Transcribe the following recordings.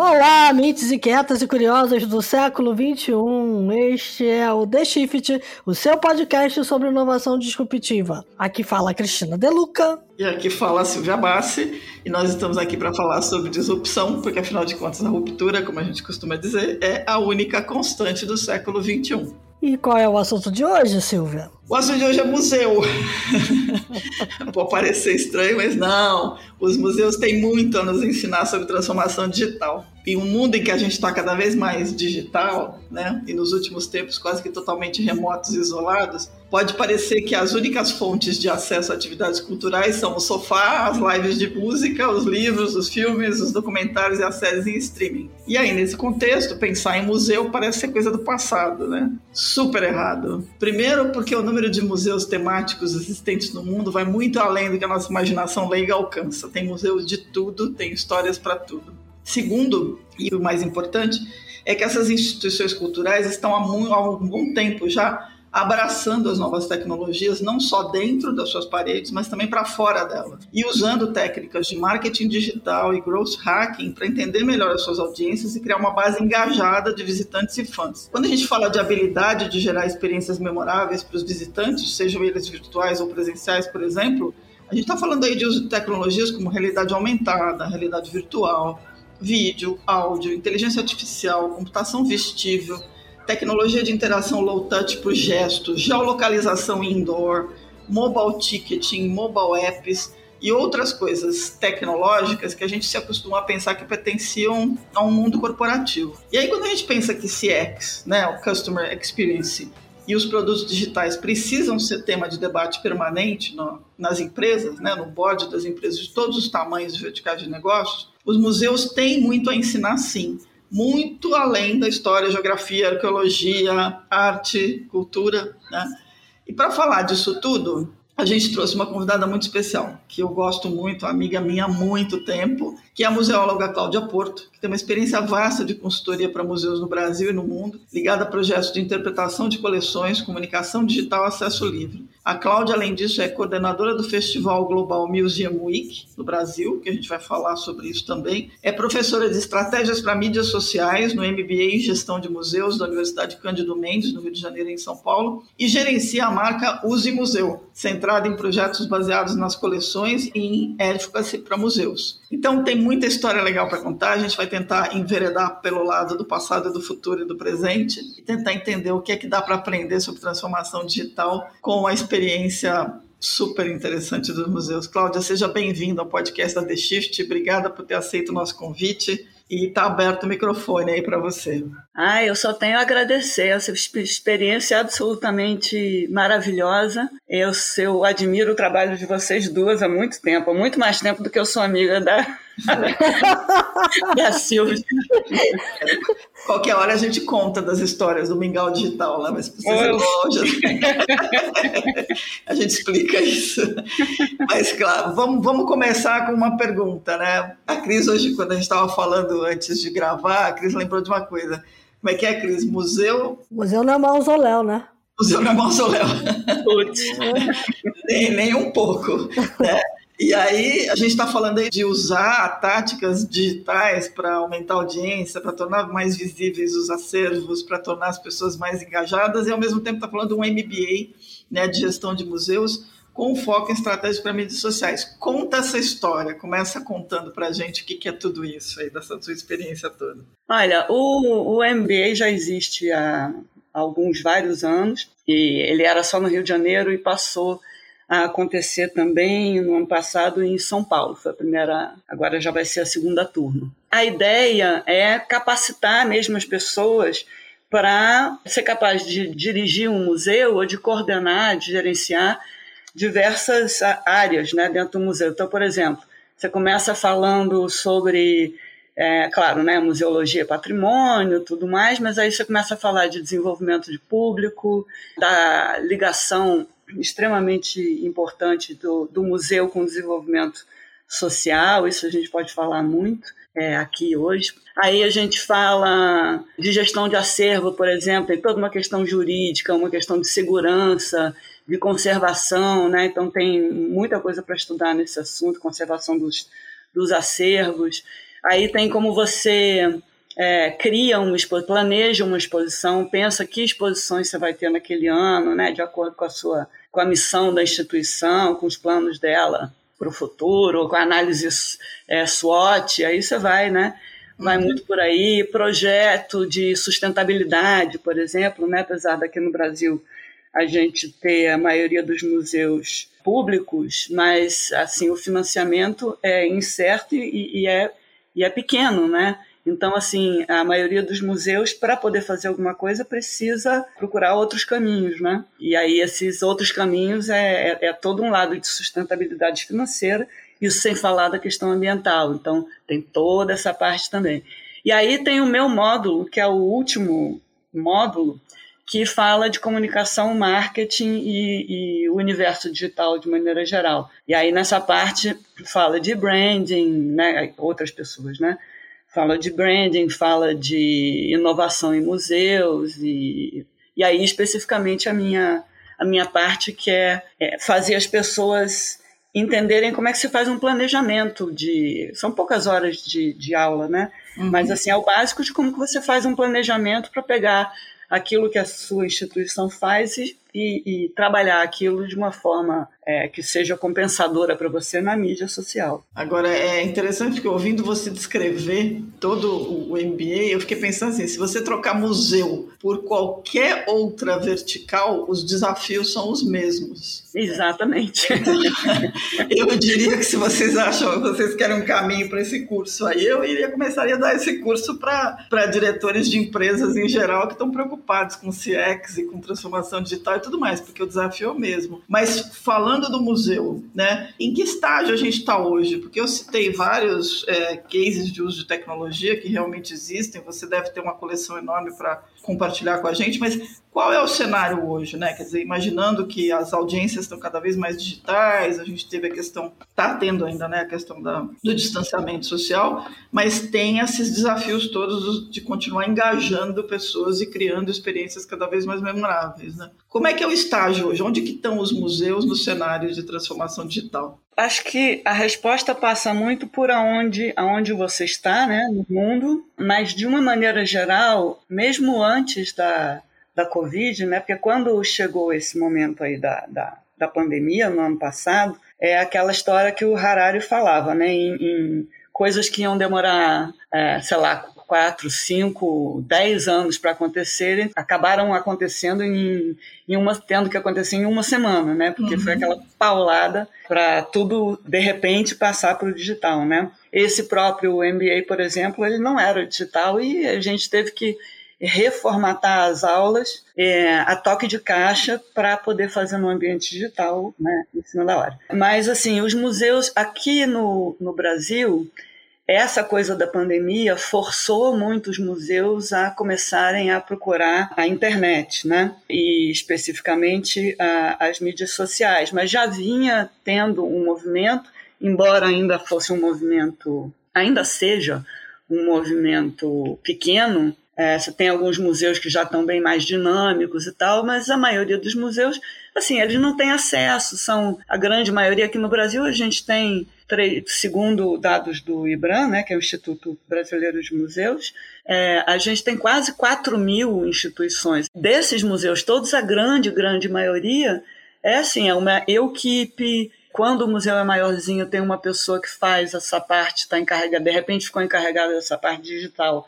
Olá, mentes inquietas e curiosas do século XXI. Este é o The Shift, o seu podcast sobre inovação disruptiva. Aqui fala Cristina Deluca. E aqui fala a Silvia Bassi. E nós estamos aqui para falar sobre disrupção, porque afinal de contas a ruptura, como a gente costuma dizer, é a única constante do século XXI. E qual é o assunto de hoje, Silvia? O assunto de hoje é museu. Pode parecer estranho, mas não. Os museus têm muito a nos ensinar sobre transformação digital. Em um mundo em que a gente está cada vez mais digital, né, e nos últimos tempos quase que totalmente remotos e isolados, pode parecer que as únicas fontes de acesso a atividades culturais são o sofá, as lives de música, os livros, os filmes, os documentários e as séries em streaming. E aí, nesse contexto, pensar em museu parece ser coisa do passado, né? Super errado. Primeiro, porque o número de museus temáticos existentes no mundo vai muito além do que a nossa imaginação leiga alcança. Tem museus de tudo, tem histórias para tudo. Segundo, e o mais importante, é que essas instituições culturais estão há, muito, há um bom tempo já abraçando as novas tecnologias, não só dentro das suas paredes, mas também para fora delas. E usando técnicas de marketing digital e growth hacking para entender melhor as suas audiências e criar uma base engajada de visitantes e fãs. Quando a gente fala de habilidade de gerar experiências memoráveis para os visitantes, sejam eles virtuais ou presenciais, por exemplo, a gente está falando aí de uso de tecnologias como realidade aumentada, realidade virtual, vídeo, áudio, inteligência artificial, computação vestível, tecnologia de interação low touch por gesto, geolocalização indoor, mobile ticketing, mobile apps e outras coisas tecnológicas que a gente se acostuma a pensar que pertenciam a um mundo corporativo. E aí quando a gente pensa que CX, né, o Customer Experience, e os produtos digitais precisam ser tema de debate permanente no, nas empresas, né, no board das empresas de todos os tamanhos e verticais de negócios, os museus têm muito a ensinar sim muito além da história, geografia, arqueologia, arte, cultura. Né? E para falar disso tudo, a gente trouxe uma convidada muito especial, que eu gosto muito, amiga minha há muito tempo, que é a museóloga Cláudia Porto, que tem uma experiência vasta de consultoria para museus no Brasil e no mundo, ligada a projetos de interpretação de coleções, comunicação digital acesso livre. A Cláudia, além disso, é coordenadora do Festival Global Museum Week no Brasil, que a gente vai falar sobre isso também. É professora de estratégias para mídias sociais no MBA em Gestão de Museus da Universidade Cândido Mendes, no Rio de Janeiro e em São Paulo, e gerencia a marca Use Museu, centrada em projetos baseados nas coleções e em advocacy para museus. Então tem muita história legal para contar, a gente vai tentar enveredar pelo lado do passado, do futuro e do presente e tentar entender o que é que dá para aprender sobre transformação digital com a experiência super interessante dos museus. Cláudia, seja bem-vinda ao podcast da The Shift. Obrigada por ter aceito o nosso convite. E está aberto o microfone aí para você. Ah, eu só tenho a agradecer essa experiência absolutamente maravilhosa. Eu, eu admiro o trabalho de vocês duas há muito tempo, há muito mais tempo do que eu sou amiga da, da Silvia. Qualquer hora a gente conta das histórias do Mingau Digital lá, mas precisa ser longe. a gente explica isso. Mas, claro, vamos, vamos começar com uma pergunta, né? A Cris, hoje, quando a gente estava falando antes de gravar, a Cris lembrou de uma coisa. Como é que é, Cris? Museu. Museu não é mausoléu, né? Museu não é mausoléu. nem, nem um pouco. Né? E aí a gente está falando aí de usar táticas digitais para aumentar a audiência, para tornar mais visíveis os acervos, para tornar as pessoas mais engajadas, e ao mesmo tempo está falando de um MBA né, de gestão de museus com foco em estratégia para mídias sociais. Conta essa história, começa contando para a gente o que, que, é tudo isso aí, dessa sua experiência toda. Olha, o, o MBA já existe há alguns, vários anos, e ele era só no Rio de Janeiro e passou a acontecer também no ano passado em São Paulo. Foi a primeira, agora já vai ser a segunda turma. A ideia é capacitar mesmo as pessoas para ser capaz de dirigir um museu ou de coordenar, de gerenciar diversas áreas né, dentro do museu. Então, por exemplo, você começa falando sobre, é, claro, né, museologia, patrimônio, tudo mais, mas aí você começa a falar de desenvolvimento de público, da ligação extremamente importante do, do museu com desenvolvimento social, isso a gente pode falar muito é, aqui hoje. Aí a gente fala de gestão de acervo, por exemplo, tem toda uma questão jurídica, uma questão de segurança, de conservação, né? Então tem muita coisa para estudar nesse assunto, conservação dos, dos acervos. Aí tem como você é, cria uma planeja uma exposição, pensa que exposições você vai ter naquele ano, né, de acordo com a sua com a missão da instituição, com os planos dela para o futuro, com a análise é, SWOT, aí você vai, né? Vai uhum. muito por aí. Projeto de sustentabilidade, por exemplo, né? apesar daqui no Brasil a gente ter a maioria dos museus públicos, mas assim o financiamento é incerto e, e é, e é pequeno, né? Então, assim, a maioria dos museus, para poder fazer alguma coisa, precisa procurar outros caminhos, né? E aí, esses outros caminhos é, é, é todo um lado de sustentabilidade financeira, isso sem falar da questão ambiental. Então, tem toda essa parte também. E aí tem o meu módulo, que é o último módulo, que fala de comunicação, marketing e, e, o universo digital de maneira geral. E aí nessa parte fala de branding, né, outras pessoas, né? Fala de branding, fala de inovação em museus e, e aí especificamente a minha a minha parte que é, é fazer as pessoas entenderem como é que se faz um planejamento de são poucas horas de, de aula, né? Uhum. Mas assim é o básico de como que você faz um planejamento para pegar aquilo que a sua instituição faz e, e, e trabalhar aquilo de uma forma é, que seja compensadora para você na mídia social. Agora, é interessante que ouvindo você descrever todo o MBA, eu fiquei pensando assim, se você trocar museu por qualquer outra vertical, os desafios são os mesmos. Exatamente. eu diria que se vocês acham, vocês querem um caminho para esse curso aí, eu iria começaria a dar esse curso para diretores de empresas em geral que estão preocupados com CX e com transformação digital e tudo mais, porque o desafio é o mesmo. Mas falando do museu, né, em que estágio a gente está hoje? Porque eu citei vários é, cases de uso de tecnologia que realmente existem, você deve ter uma coleção enorme para compartilhar com a gente, mas qual é o cenário hoje, né? Quer dizer, imaginando que as audiências estão cada vez mais digitais, a gente teve a questão, está tendo ainda, né, a questão da, do distanciamento social, mas tem esses desafios todos de continuar engajando pessoas e criando experiências cada vez mais memoráveis, né? Como é que é o estágio hoje? Onde que estão os museus no cenário de transformação digital? Acho que a resposta passa muito por aonde, aonde você está, né, no mundo, mas de uma maneira geral, mesmo antes da, da Covid, né? Porque quando chegou esse momento aí da, da, da pandemia, no ano passado, é aquela história que o Harari falava, né? Em, em coisas que iam demorar, é, sei lá, quatro, cinco, dez anos para acontecerem, acabaram acontecendo em, em uma, tendo que acontecer em uma semana, né? Porque uhum. foi aquela paulada para tudo de repente passar para o digital, né? Esse próprio MBA, por exemplo, ele não era digital e a gente teve que reformatar as aulas é, a toque de caixa para poder fazer no ambiente digital, né, em cima da hora. Mas, assim, os museus aqui no, no Brasil, essa coisa da pandemia forçou muitos museus a começarem a procurar a internet, né? E especificamente a, as mídias sociais. Mas já vinha tendo um movimento, embora ainda fosse um movimento, ainda seja um movimento pequeno, é, você tem alguns museus que já estão bem mais dinâmicos e tal, mas a maioria dos museus, assim, eles não têm acesso. São a grande maioria aqui no Brasil a gente tem segundo dados do IBRAM, né, que é o Instituto Brasileiro de Museus, é, a gente tem quase 4 mil instituições. Desses museus todos, a grande, grande maioria é assim, é uma equipe. Quando o museu é maiorzinho, tem uma pessoa que faz essa parte, está encarregada, de repente ficou encarregada dessa parte digital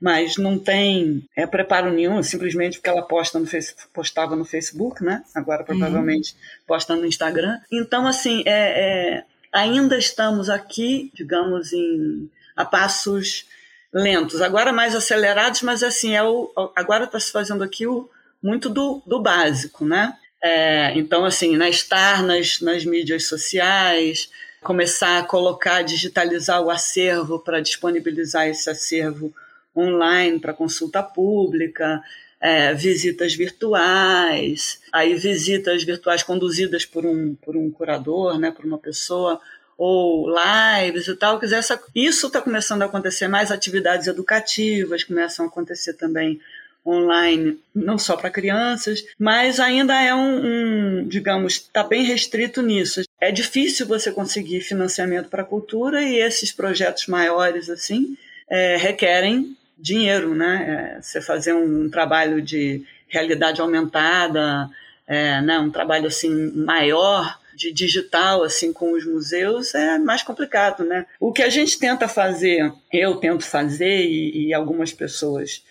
mas não tem é, preparo nenhum, simplesmente porque ela posta no face, postava no Facebook, né? Agora uhum. provavelmente uhum. posta no Instagram. Então, assim, é, é, ainda estamos aqui, digamos, em, a passos lentos, agora mais acelerados, mas assim, é o, agora está se fazendo aqui o, muito do, do básico, né? É, então, assim, né, estar nas, nas mídias sociais, começar a colocar, digitalizar o acervo para disponibilizar esse acervo online para consulta pública, é, visitas virtuais, aí visitas virtuais conduzidas por um, por um curador, né, por uma pessoa, ou lives e tal. Essa, isso está começando a acontecer, mais atividades educativas começam a acontecer também online, não só para crianças, mas ainda é um, um digamos, está bem restrito nisso. é difícil você conseguir financiamento para a cultura e esses projetos maiores assim é, requerem dinheiro, né? É, você fazer um trabalho de realidade aumentada, é, né? um trabalho assim maior de digital assim com os museus é mais complicado, né? O que a gente tenta fazer, eu tento fazer e, e algumas pessoas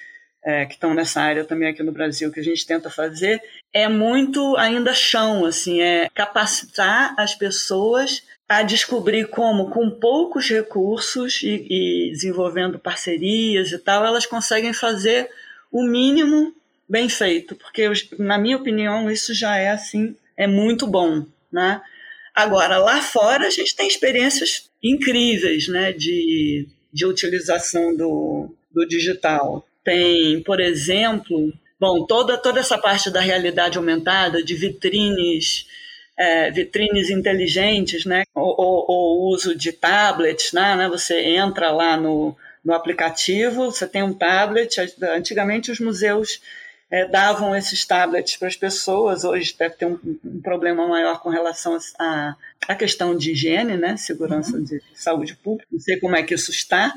é, que estão nessa área também aqui no Brasil, que a gente tenta fazer é muito ainda chão, assim, é capacitar as pessoas a descobrir como, com poucos recursos e, e desenvolvendo parcerias e tal, elas conseguem fazer o mínimo bem feito, porque na minha opinião isso já é assim, é muito bom, né? Agora, lá fora, a gente tem experiências incríveis né, de, de utilização do, do digital. Tem, por exemplo, bom, toda, toda essa parte da realidade aumentada, de vitrines, é, vitrines inteligentes, né, o uso de tablets, né, né, você entra lá no, no aplicativo, você tem um tablet, antigamente os museus é, davam esses tablets para as pessoas. Hoje deve ter um, um, problema maior com relação à a, a, questão de higiene, né? Segurança uhum. de saúde pública. Não sei como é que isso está.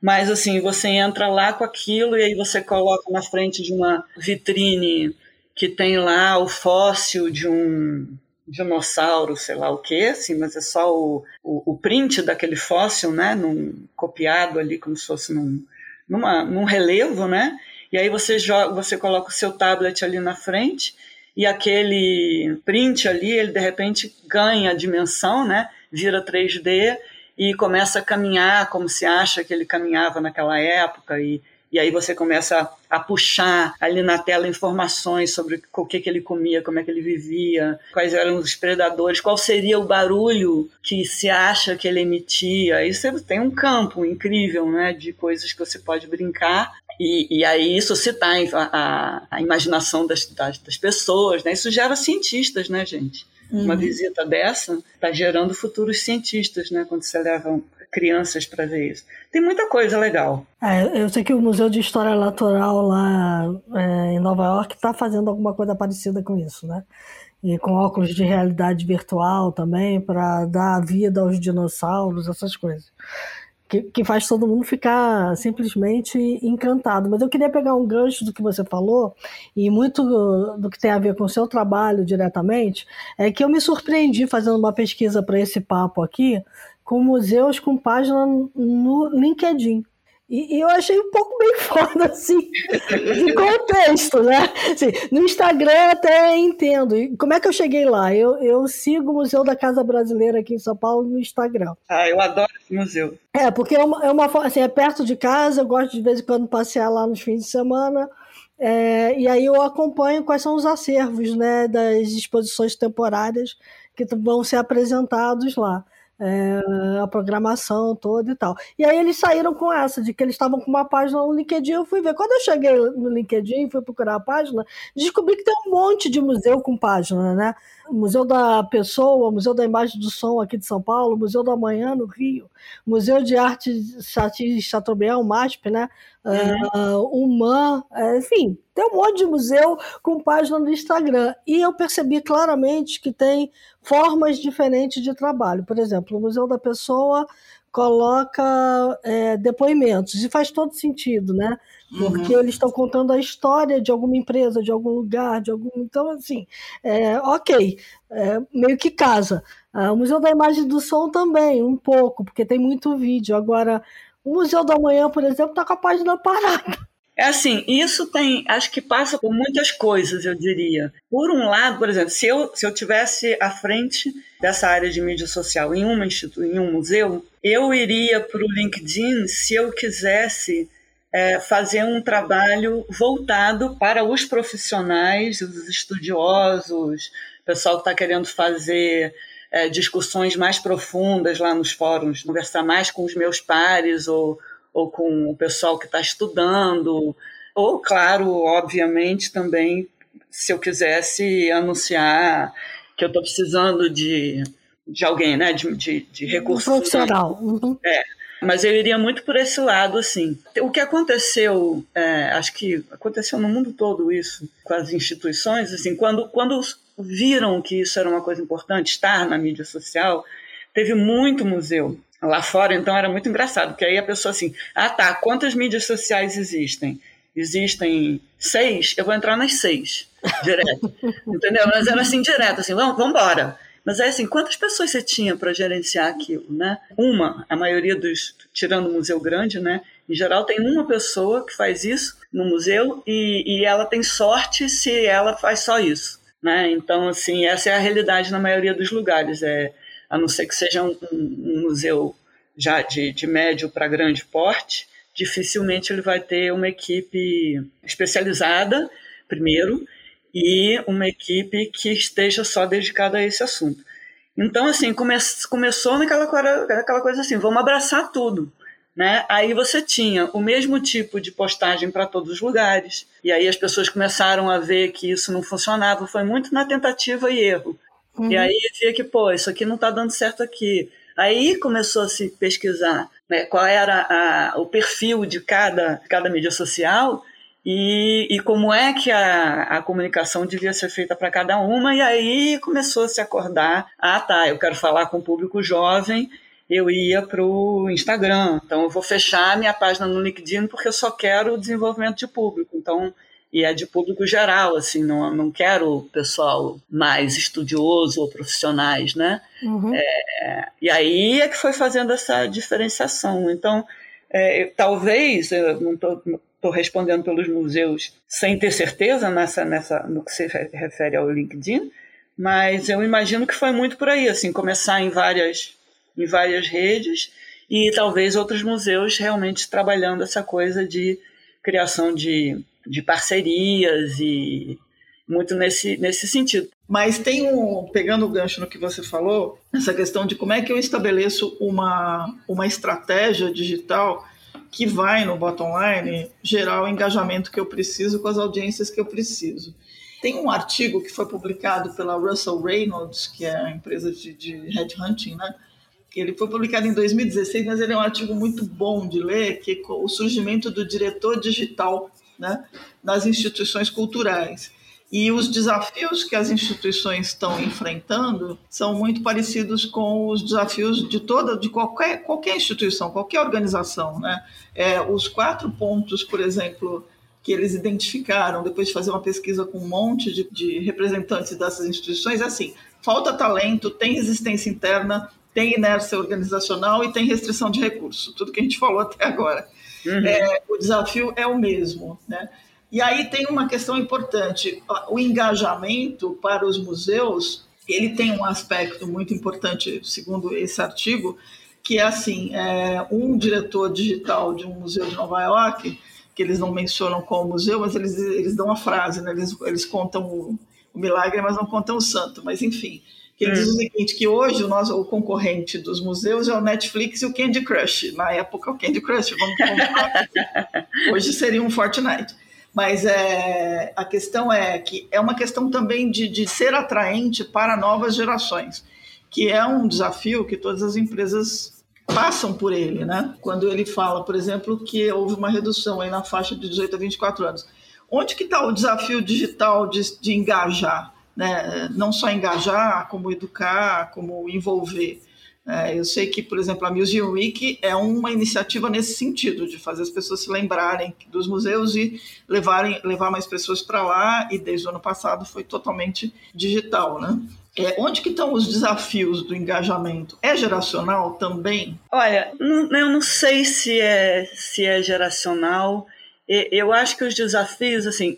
Mas, assim, você entra lá com aquilo e aí você coloca na frente de uma vitrine que tem lá o fóssil de um dinossauro, sei lá o que, assim, mas é só o, o, o, print daquele fóssil, né, num, copiado ali como se fosse num, numa, num relevo, né, e aí você joga, você coloca o seu tablet ali na frente e aquele print ali, ele de repente ganha dimensão, né? Vira 3D e começa a caminhar como se acha que ele caminhava naquela época e e aí você começa a, puxar ali na tela informações sobre o que, que ele comia, como é que ele vivia, quais eram os predadores, qual seria o barulho que se acha que ele emitia. Aí você tem um campo incrível né, de coisas que você pode brincar e, e, aí isso citar a, a, a imaginação das, das, das, pessoas, né? Isso gera cientistas, né, gente? Uhum. Uma visita dessa está gerando futuros cientistas, né? Quando você leva crianças para ver isso. Tem muita coisa legal. É, eu sei que o Museu de História Natural lá é, em Nova York está fazendo alguma coisa parecida com isso, né? E com óculos de realidade virtual também, para dar vida aos dinossauros, essas coisas que, que faz todo mundo ficar simplesmente encantado. Mas eu queria pegar um gancho do que você falou, e muito do que tem a ver com o seu trabalho diretamente, é que eu me surpreendi fazendo uma pesquisa para esse papo aqui, com museus com página no LinkedIn. E, e, eu achei um pouco bem foda, assim, de contexto, né? Assim, no Instagram até entendo. E como é que eu cheguei lá? Eu, eu sigo o Museu da Casa Brasileira aqui em São Paulo no Instagram. Ah, eu adoro esse museu. É, porque é uma, é uma assim, é perto de casa, eu gosto de vez em quando passear lá nos fins de semana. É, e aí eu acompanho quais são os acervos né, das exposições temporárias que vão ser apresentados lá é, a programação toda e tal. E aí eles saíram com essa, de que eles estavam com uma página no LinkedIn. Eu fui ver. Quando eu cheguei no LinkedIn, fui procurar a página, descobri que tem um monte de museu com página, né? Museu da Pessoa, Museu da Imagem do Som aqui de São Paulo, Museu do Amanhã no Rio, Museu de Arte Chateaubriand, o MASP, né? Uhum. Uh, uh, enfim, tem um monte de museu com página no Instagram. E eu percebi claramente que tem formas diferentes de trabalho. Por exemplo, o Museu da Pessoa coloca é, depoimentos, e faz todo sentido, né? Porque uhum. eles estão contando a história de alguma empresa, de algum lugar, de algum. Então, assim, é, ok, é, meio que casa. Ah, o Museu da Imagem do Som também, um pouco, porque tem muito vídeo. Agora, o Museu da Manhã, por exemplo, está com a página parada. É assim, isso tem, acho que passa por muitas coisas, eu diria. Por um lado, por exemplo, se eu, se eu tivesse à frente dessa área de mídia social em, uma em um museu, eu iria para o LinkedIn se eu quisesse é, fazer um trabalho voltado para os profissionais, os estudiosos, o pessoal que está querendo fazer é, discussões mais profundas lá nos fóruns, conversar mais com os meus pares ou ou com o pessoal que está estudando, ou, claro, obviamente, também, se eu quisesse anunciar que eu estou precisando de, de alguém, né, de, de, de recursos. Um profissional. Uhum. É, mas eu iria muito por esse lado, assim. O que aconteceu, é, acho que aconteceu no mundo todo isso, com as instituições, assim, quando, quando viram que isso era uma coisa importante, estar na mídia social, teve muito museu lá fora, então era muito engraçado, porque aí a pessoa assim, ah tá, quantas mídias sociais existem? Existem seis, eu vou entrar nas seis, direto, entendeu? Mas era assim, direto, assim, vamos, vamos embora. Mas é assim, quantas pessoas você tinha para gerenciar aquilo, né? Uma, a maioria dos, tirando o museu grande, né? Em geral tem uma pessoa que faz isso no museu e, e ela tem sorte se ela faz só isso, né? Então, assim, essa é a realidade na maioria dos lugares, é a não ser que seja um, um museu já de, de médio para grande porte, dificilmente ele vai ter uma equipe especializada, primeiro, e uma equipe que esteja só dedicada a esse assunto. Então, assim, come, começou naquela, aquela coisa assim, vamos abraçar tudo. Né? Aí você tinha o mesmo tipo de postagem para todos os lugares, e aí as pessoas começaram a ver que isso não funcionava, foi muito na tentativa e erro. Uhum. E aí via que, pô, isso aqui não está dando certo aqui. Aí começou a se pesquisar né, qual era a, o perfil de cada, cada mídia social e, e como é que a, a comunicação devia ser feita para cada uma. E aí começou a se acordar: ah, tá, eu quero falar com o público jovem. Eu ia para o Instagram, então eu vou fechar minha página no LinkedIn porque eu só quero o desenvolvimento de público. Então e é de público geral, assim, não, não quero pessoal mais estudioso ou profissionais, né? Uhum. É, e aí é que foi fazendo essa diferenciação. Então, é, talvez, eu não estou respondendo pelos museus sem ter certeza nessa, nessa, no que se refere ao LinkedIn, mas eu imagino que foi muito por aí, assim, começar em várias, em várias redes e talvez outros museus realmente trabalhando essa coisa de criação de de parcerias e muito nesse, nesse sentido. Mas tem um, pegando o gancho no que você falou, essa questão de como é que eu estabeleço uma, uma estratégia digital que vai no bottom line gerar o engajamento que eu preciso com as audiências que eu preciso. Tem um artigo que foi publicado pela Russell Reynolds, que é a empresa de, de headhunting, né? Ele foi publicado em 2016, mas ele é um artigo muito bom de ler, que é o surgimento do diretor digital né, nas instituições culturais. E os desafios que as instituições estão enfrentando são muito parecidos com os desafios de toda, de qualquer, qualquer instituição, qualquer organização. Né? É, os quatro pontos, por exemplo, que eles identificaram depois de fazer uma pesquisa com um monte de, de representantes dessas instituições, é assim: falta talento, tem resistência interna, tem inércia organizacional e tem restrição de recurso. Tudo que a gente falou até agora. Uhum. É, o desafio é o mesmo. Né? E aí tem uma questão importante: o engajamento para os museus ele tem um aspecto muito importante, segundo esse artigo, que é assim: é, um diretor digital de um museu de Nova York, que eles não mencionam qual museu, mas eles, eles dão uma frase, né? eles, eles contam o, o milagre, mas não contam o santo, mas enfim que ele hum. diz o seguinte, que hoje o nosso o concorrente dos museus é o Netflix e o Candy Crush. Na época, o Candy Crush, vamos hoje seria um Fortnite. Mas é, a questão é que é uma questão também de, de ser atraente para novas gerações, que é um desafio que todas as empresas passam por ele, né? Quando ele fala, por exemplo, que houve uma redução aí na faixa de 18 a 24 anos. Onde que está o desafio digital de, de engajar? né? não só engajar, como educar, como envolver. É, eu sei que, por exemplo, a Museum Week é uma iniciativa nesse sentido, de fazer as pessoas se lembrarem dos museus e levarem, levar mais pessoas para lá, e desde o ano passado foi totalmente digital, né? É, onde que estão os desafios do engajamento? É geracional também? Olha, não, eu não sei se é, se é geracional. Eu acho que os desafios, assim,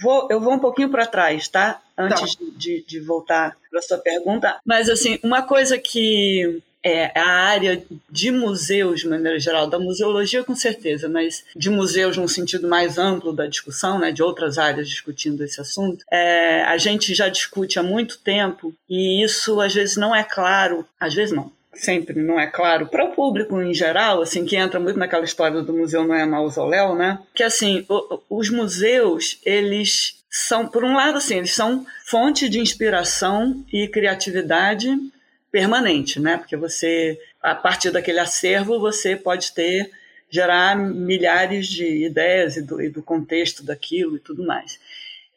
vou, eu vou um pouquinho para trás, tá? Antes tá. De, de voltar para sua pergunta. Mas, assim, uma coisa que é a área de museus, de maneira geral, da museologia com certeza, mas de museus num sentido mais amplo da discussão, né, de outras áreas discutindo esse assunto, é, a gente já discute há muito tempo e isso às vezes não é claro, às vezes não, sempre não é claro para o público em geral, assim, que entra muito naquela história do museu não é mausoléu, né? Que assim, o, os museus, eles são, por um lado, assim, eles são fonte de inspiração e criatividade permanente, né? Porque você, a partir daquele acervo, você pode ter gerar milhares de ideias e do, e do contexto daquilo e tudo mais.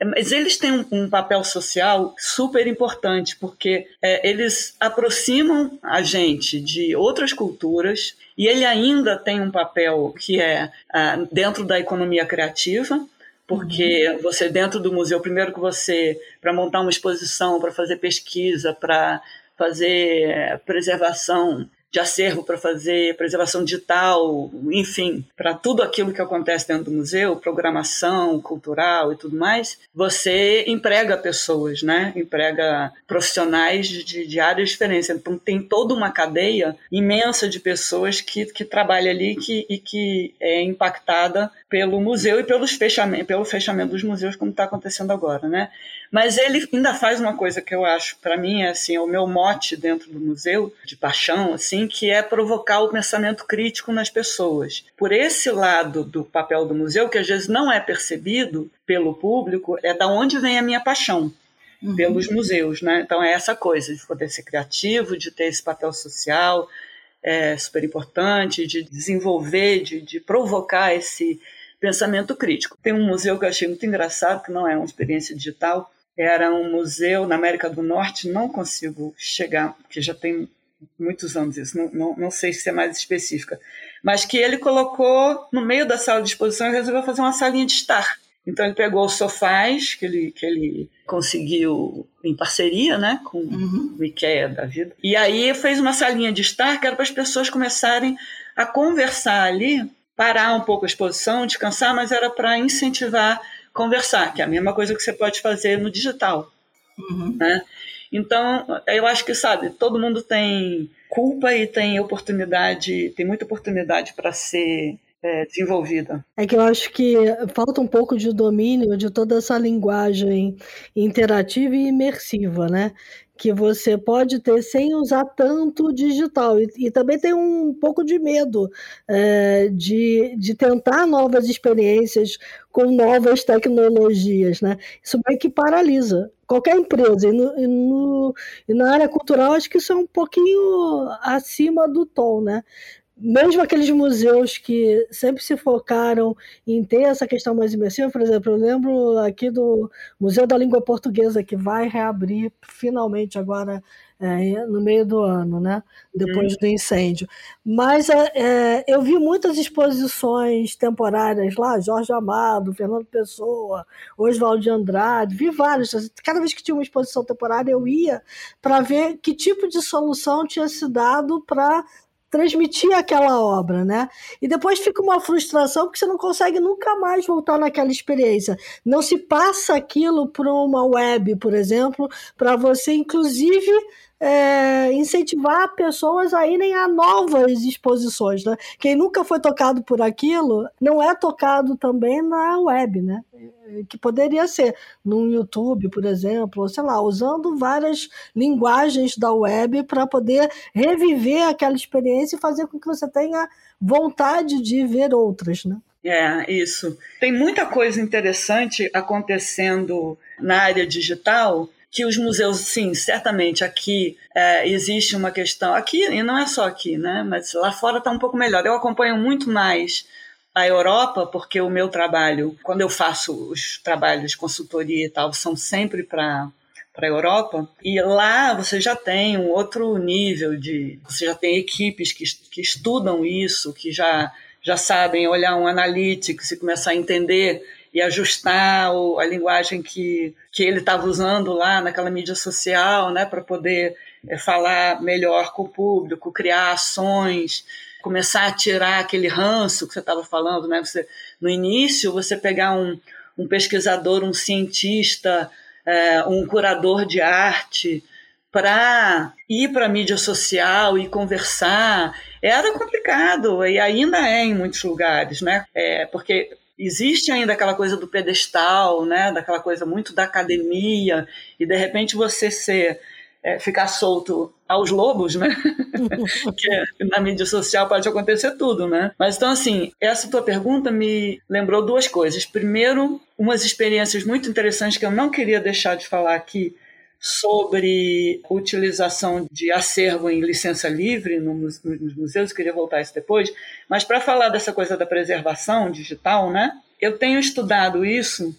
Mas eles têm um, um papel social super importante, porque é, eles aproximam a gente de outras culturas e ele ainda tem um papel que é ah, dentro da economia criativa, porque uhum. você dentro do museu, primeiro que você, para montar uma exposição, para fazer pesquisa, para fazer é, preservação de acervo para fazer preservação digital, enfim, para tudo aquilo que acontece dentro do museu, programação cultural e tudo mais, você emprega pessoas, né? Emprega profissionais de, de áreas diferentes. Então tem toda uma cadeia imensa de pessoas que, que trabalham ali que, e que é impactada pelo museu e pelos fechamento, pelo fechamento dos museus, como está acontecendo agora, né? Mas ele ainda faz uma coisa que eu acho, para mim, é assim, é o meu mote dentro do museu, de paixão, assim, que é provocar o pensamento crítico nas pessoas. Por esse lado do papel do museu, que às vezes não é percebido pelo público, é da onde vem a minha paixão. Uhum. Pelos museus, né? Então é essa coisa de poder ser criativo, de ter esse papel social, é super importante, de desenvolver, de, de provocar esse pensamento crítico. Tem um museu que eu achei muito engraçado, que não é uma experiência digital, era um museu na América do Norte, não consigo chegar, porque já tem muitos anos isso, não, não, não sei se é mais específica, mas que ele colocou no meio da sala de exposição e resolveu fazer uma salinha de estar. Então ele pegou os sofás que ele, que ele conseguiu em parceria né, com uhum. o IKEA da vida. E aí fez uma salinha de estar que era para as pessoas começarem a conversar ali parar um pouco a exposição, descansar, mas era para incentivar conversar, que é a mesma coisa que você pode fazer no digital. Uhum. Né? Então, eu acho que, sabe, todo mundo tem culpa e tem oportunidade, tem muita oportunidade para ser é, desenvolvida. É que eu acho que falta um pouco de domínio de toda essa linguagem interativa e imersiva, né? Que você pode ter sem usar tanto digital. E, e também tem um pouco de medo é, de, de tentar novas experiências com novas tecnologias. Né? Isso meio que paralisa qualquer empresa. E, no, e, no, e na área cultural, acho que isso é um pouquinho acima do tom. Né? Mesmo aqueles museus que sempre se focaram em ter essa questão mais imersiva, por exemplo, eu lembro aqui do Museu da Língua Portuguesa, que vai reabrir finalmente agora é, no meio do ano, né? depois uhum. do incêndio. Mas é, é, eu vi muitas exposições temporárias lá, Jorge Amado, Fernando Pessoa, Oswaldo de Andrade, vi várias. Cada vez que tinha uma exposição temporária, eu ia para ver que tipo de solução tinha se dado para transmitir aquela obra, né? E depois fica uma frustração porque você não consegue nunca mais voltar naquela experiência. Não se passa aquilo para uma web, por exemplo, para você, inclusive, é, incentivar pessoas a irem a novas exposições, né? Quem nunca foi tocado por aquilo não é tocado também na web, né? Que poderia ser no YouTube, por exemplo, ou sei lá, usando várias linguagens da web para poder reviver aquela experiência e fazer com que você tenha vontade de ver outras, né? É, isso. Tem muita coisa interessante acontecendo na área digital que os museus, sim, certamente aqui é, existe uma questão, aqui, e não é só aqui, né, mas lá fora está um pouco melhor. Eu acompanho muito mais a Europa, porque o meu trabalho, quando eu faço os trabalhos de consultoria e tal, são sempre para para a Europa, e lá você já tem um outro nível de. Você já tem equipes que, que estudam isso, que já, já sabem olhar um analytics e começar a entender e ajustar a linguagem que, que ele estava usando lá naquela mídia social, né, para poder é, falar melhor com o público, criar ações, começar a tirar aquele ranço que você estava falando, né? Você, no início, você pegar um, um pesquisador, um cientista, é, um curador de arte para ir para a mídia social e conversar era complicado e ainda é em muitos lugares, né? É, porque existe ainda aquela coisa do pedestal, né, daquela coisa muito da academia, e de repente você ser é, ficar solto aos lobos, né? que na mídia social pode acontecer tudo, né? Mas então, assim, essa tua pergunta me lembrou duas coisas. Primeiro, umas experiências muito interessantes que eu não queria deixar de falar aqui, sobre utilização de acervo em licença livre nos museus, queria voltar a isso depois, mas para falar dessa coisa da preservação digital, né? Eu tenho estudado isso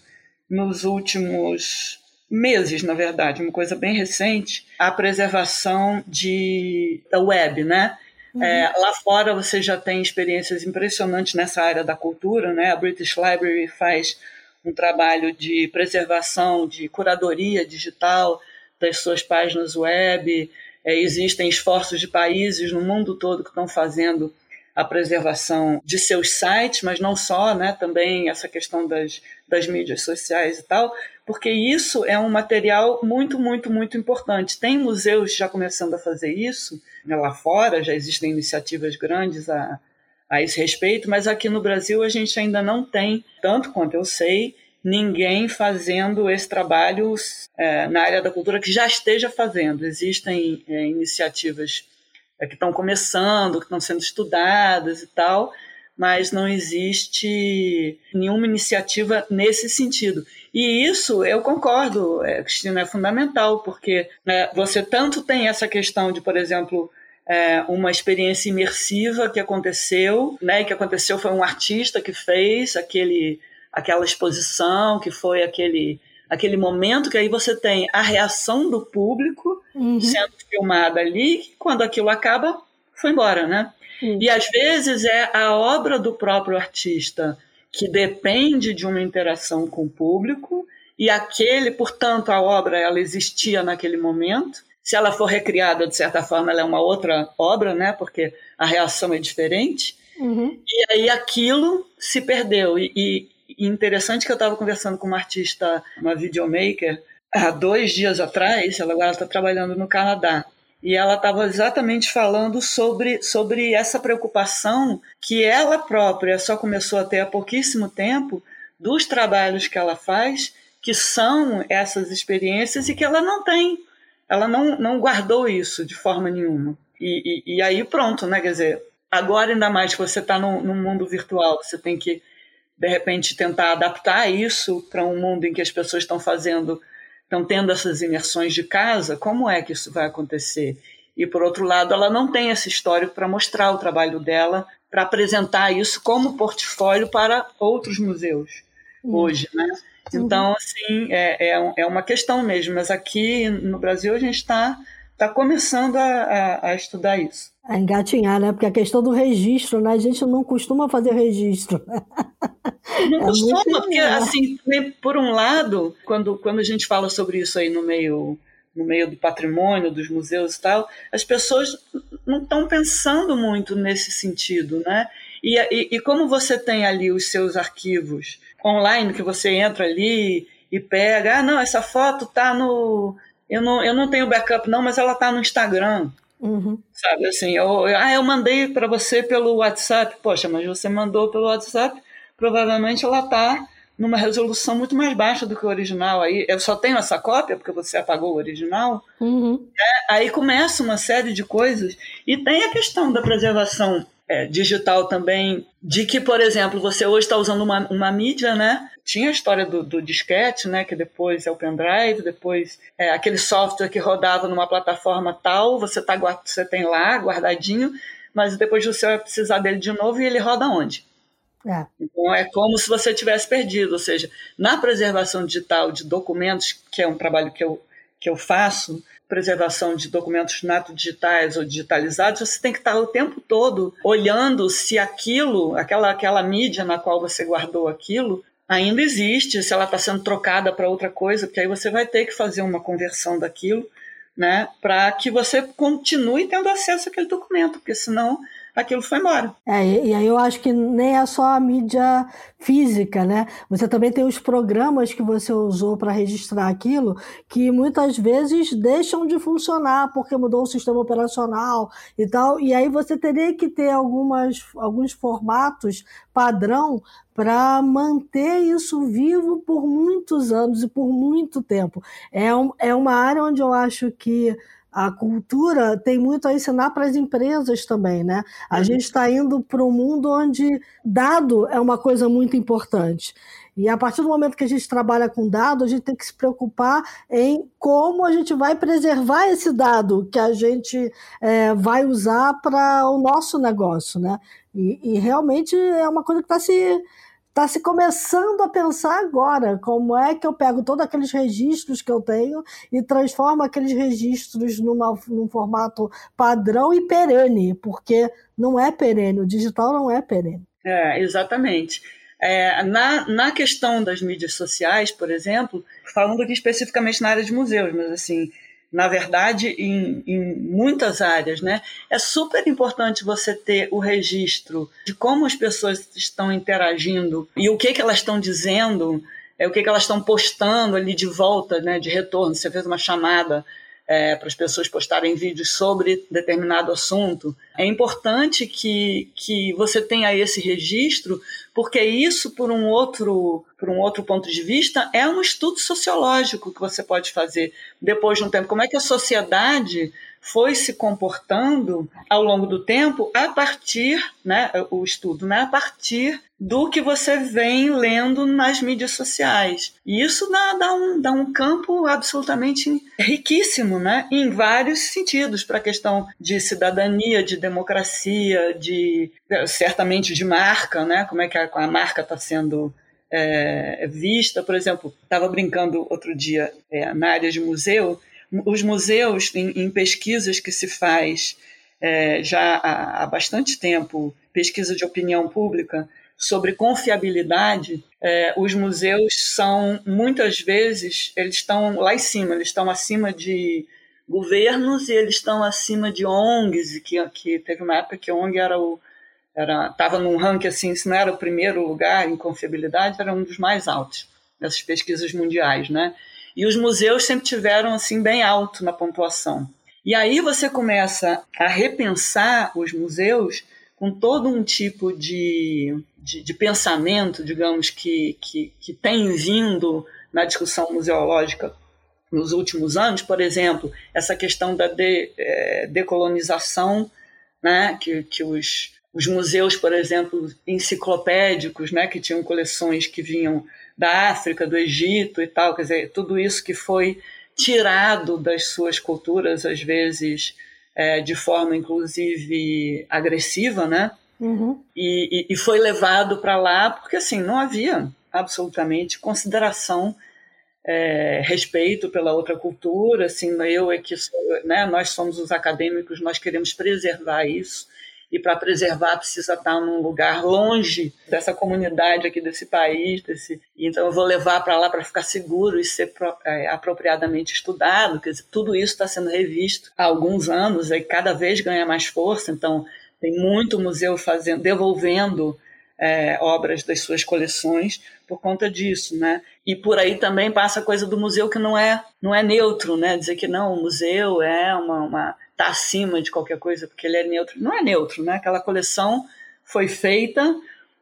nos últimos meses, na verdade, uma coisa bem recente, a preservação de, da web, né? Uhum. É, lá fora você já tem experiências impressionantes nessa área da cultura, né? A British Library faz um trabalho de preservação, de curadoria digital das suas páginas web. É, existem esforços de países no mundo todo que estão fazendo a preservação de seus sites, mas não só, né? Também essa questão das, das mídias sociais e tal, porque isso é um material muito, muito, muito importante. Tem museus já começando a fazer isso né, lá fora, já existem iniciativas grandes a, a esse respeito, mas aqui no Brasil a gente ainda não tem, tanto quanto eu sei, ninguém fazendo esse trabalho é, na área da cultura que já esteja fazendo. Existem é, iniciativas é, que estão começando, que estão sendo estudadas e tal, mas não existe nenhuma iniciativa nesse sentido. E isso, eu concordo, é, Cristina, é fundamental, porque né, você tanto tem essa questão de, por exemplo, é, uma experiência imersiva que aconteceu, né, que aconteceu foi um artista que fez aquele, aquela exposição, que foi aquele, aquele momento que aí você tem a reação do público uhum. sendo filmada ali, quando aquilo acaba, foi embora, né? Uhum. E às vezes é a obra do próprio artista que depende de uma interação com o público e aquele, portanto, a obra ela existia naquele momento. Se ela for recriada de certa forma, ela é uma outra obra, né? Porque a reação é diferente. Uhum. E aí aquilo se perdeu. E, e interessante que eu estava conversando com uma artista, uma videomaker, há dois dias atrás. Ela agora está trabalhando no Canadá e ela estava exatamente falando sobre, sobre essa preocupação que ela própria só começou a ter há pouquíssimo tempo dos trabalhos que ela faz, que são essas experiências e que ela não tem. Ela não, não guardou isso de forma nenhuma. E, e, e aí pronto, né? Quer dizer, agora ainda mais que você está no, no mundo virtual, você tem que, de repente, tentar adaptar isso para um mundo em que as pessoas estão fazendo estão tendo essas imersões de casa, como é que isso vai acontecer? E, por outro lado, ela não tem esse histórico para mostrar o trabalho dela, para apresentar isso como portfólio para outros museus uhum. hoje, né? Então, assim, é, é, é, uma questão mesmo, mas aqui no Brasil a gente está tá começando a, a, a estudar isso. A engatinhar, né? Porque a questão do registro, né? A gente não costuma fazer registro. Não é costuma, porque assim, por um lado, quando, quando a gente fala sobre isso aí no meio no meio do patrimônio, dos museus e tal, as pessoas não estão pensando muito nesse sentido, né? E, e, e, como você tem ali os seus arquivos online, que você entra ali e pega, ah, não, essa foto tá no... Eu não, eu não tenho backup não, mas ela tá no Instagram. Uhum. Sabe assim, eu, ah, eu mandei para você pelo WhatsApp. Poxa, mas você mandou pelo WhatsApp, provavelmente ela está numa resolução muito mais baixa do que o original. Aí eu só tenho essa cópia porque você apagou o original. Uhum. É, aí começa uma série de coisas e tem a questão da preservação é, digital também, de que, por exemplo, você hoje está usando uma, uma mídia, né? Tinha a história do, do, disquete, né? Que depois é o pendrive, depois é aquele software que rodava numa plataforma tal, você, tá, você tem lá guardadinho, mas depois você vai precisar dele de novo e ele roda onde? É. Então é como se você tivesse perdido, ou seja, na preservação digital de documentos, que é um trabalho que eu, que eu faço, preservação de documentos nato digitais ou digitalizados, você tem que estar o tempo todo olhando se aquilo, aquela, aquela mídia na qual você guardou aquilo, ainda existe, se ela está sendo trocada para outra coisa, porque aí você vai ter que fazer uma conversão daquilo, né, para que você continue tendo acesso àquele documento, porque senão aquilo foi embora. É, e aí eu acho que nem é só a mídia física, né? Você também tem os programas que você usou para registrar aquilo, que muitas vezes deixam de funcionar porque mudou o sistema operacional e tal, e aí você teria que ter algumas, alguns formatos padrão para manter isso vivo por muitos anos e por muito tempo. É, um, é uma área onde eu acho que a cultura tem muito a ensinar para as empresas também, né? A uhum. gente está indo para um mundo onde dado é uma coisa muito importante. E a partir do momento que a gente trabalha com dado, a gente tem que se preocupar em como a gente vai preservar esse dado que a gente é, vai usar para o nosso negócio, né? E, e realmente é uma coisa que está se está se começando a pensar agora como é que eu pego todos aqueles registros que eu tenho e transformo aqueles registros numa, num formato padrão e perene, porque não é perene, o digital não é perene. É, exatamente. É, na, na questão das mídias sociais, por exemplo, falando aqui especificamente na área de museus, mas assim, na verdade, em, em, muitas áreas, né? É super importante você ter o registro de como as pessoas estão interagindo e o que, que elas estão dizendo, é o que, que elas estão postando ali de volta, né? De retorno. Você fez uma chamada é, para as pessoas postarem vídeos sobre determinado assunto. É importante que, que você tenha esse registro, porque isso, por um outro por um outro ponto de vista, é um estudo sociológico que você pode fazer depois de um tempo. Como é que a sociedade foi se comportando ao longo do tempo a partir, né, o estudo, né, a partir do que você vem lendo nas mídias sociais. E isso dá, dá, um, dá um campo absolutamente riquíssimo, né, em vários sentidos, para a questão de cidadania, de democracia, de certamente de marca, né, como é que a, a marca está sendo é, vista. Por exemplo, estava brincando outro dia é, na área de museu, os museus, em, em pesquisas que se faz é, já há, há, bastante tempo, pesquisa de opinião pública sobre confiabilidade, é, os museus são, muitas vezes, eles estão lá em cima, eles estão acima de governos e eles estão acima de ONGs, que, que teve uma época que a ONG era o era estava num ranking assim, se não era o primeiro lugar em confiabilidade, era um dos mais altos nessas pesquisas mundiais, né? E os museus sempre tiveram assim bem alto na pontuação. E aí você começa a repensar os museus com todo um tipo de, de, de pensamento, digamos, que, que, que tem vindo na discussão museológica nos últimos anos, por exemplo, essa questão da de, é, decolonização, né, que, que os, os museus, por exemplo, enciclopédicos, né, que tinham coleções que vinham da África, do Egito e tal, quer dizer, tudo isso que foi tirado das suas culturas, às vezes é, de forma inclusive agressiva, né? Uhum. E, e, e, foi levado para lá porque assim não havia absolutamente consideração, é, respeito pela outra cultura. Assim, eu é que sou, né? Nós somos os acadêmicos, nós queremos preservar isso e para preservar precisa estar num lugar longe dessa comunidade aqui desse país, desse, então eu vou levar para lá para ficar seguro e ser é, apropriadamente estudado, quer dizer, tudo isso está sendo revisto há alguns anos e cada vez ganha mais força, então tem muito museu fazendo, devolvendo é, obras das suas coleções por conta disso, né? E por aí também passa a coisa do museu que não é não é neutro, né? Dizer que não, o museu é uma, uma tá acima de qualquer coisa porque ele é neutro. Não é neutro, né? Aquela coleção foi feita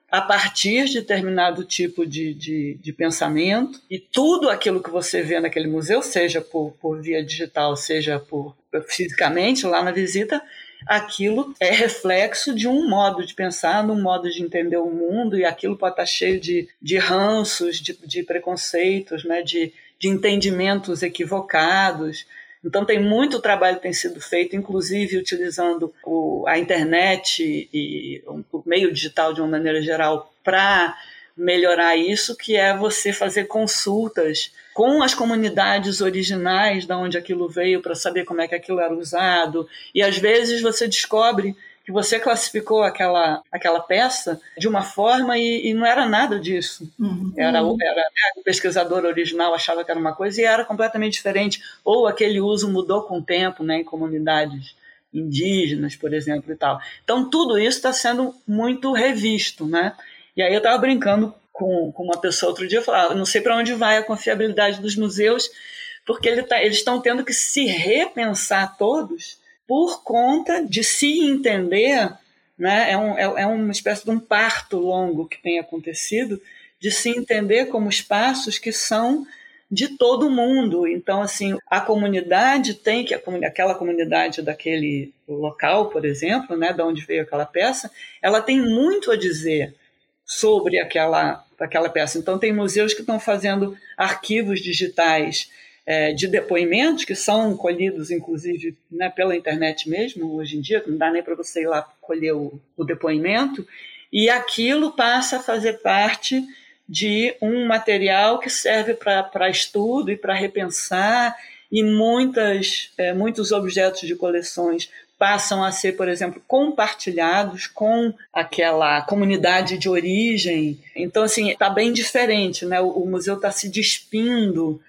a partir de determinado tipo de, de, de, pensamento e tudo aquilo que você vê naquele museu, seja por, por via digital, seja por fisicamente lá na visita, aquilo é reflexo de um modo de pensar, de um modo de entender o mundo, e aquilo pode estar cheio de, de ranços, de, de preconceitos, né, de, de entendimentos equivocados. Então tem muito trabalho que tem sido feito, inclusive utilizando o, a internet e o meio digital de uma maneira geral para melhorar isso, que é você fazer consultas com as comunidades originais da onde aquilo veio para saber como é que aquilo era usado. E às vezes você descobre que você classificou aquela, aquela peça de uma forma e, e não era nada disso. Uhum. Era, era né, o pesquisador original achava que era uma coisa e era completamente diferente. Ou aquele uso mudou com o tempo né, em comunidades indígenas, por exemplo, e tal. Então, tudo isso está sendo muito revisto. Né? E aí eu estava brincando com, com uma pessoa outro dia, falava, não sei para onde vai a confiabilidade dos museus, porque ele tá, eles estão tendo que se repensar todos por conta de se entender, né? é, um, é, é uma espécie de um parto longo que tem acontecido, de se entender como espaços que são de todo mundo. Então, assim, a comunidade tem que, aquela comunidade daquele local, por exemplo, né, de onde veio aquela peça, ela tem muito a dizer sobre aquela, aquela peça. Então, tem museus que estão fazendo arquivos digitais é, de depoimentos que são colhidos, inclusive, né, pela internet mesmo, hoje em dia, não dá nem para você ir lá colher o, o depoimento, e aquilo passa a fazer parte de um material que serve para estudo e para repensar, e muitas, é, muitos objetos de coleções passam a ser, por exemplo, compartilhados com aquela comunidade de origem. Então, assim, está bem diferente, né? O, museu está se despindo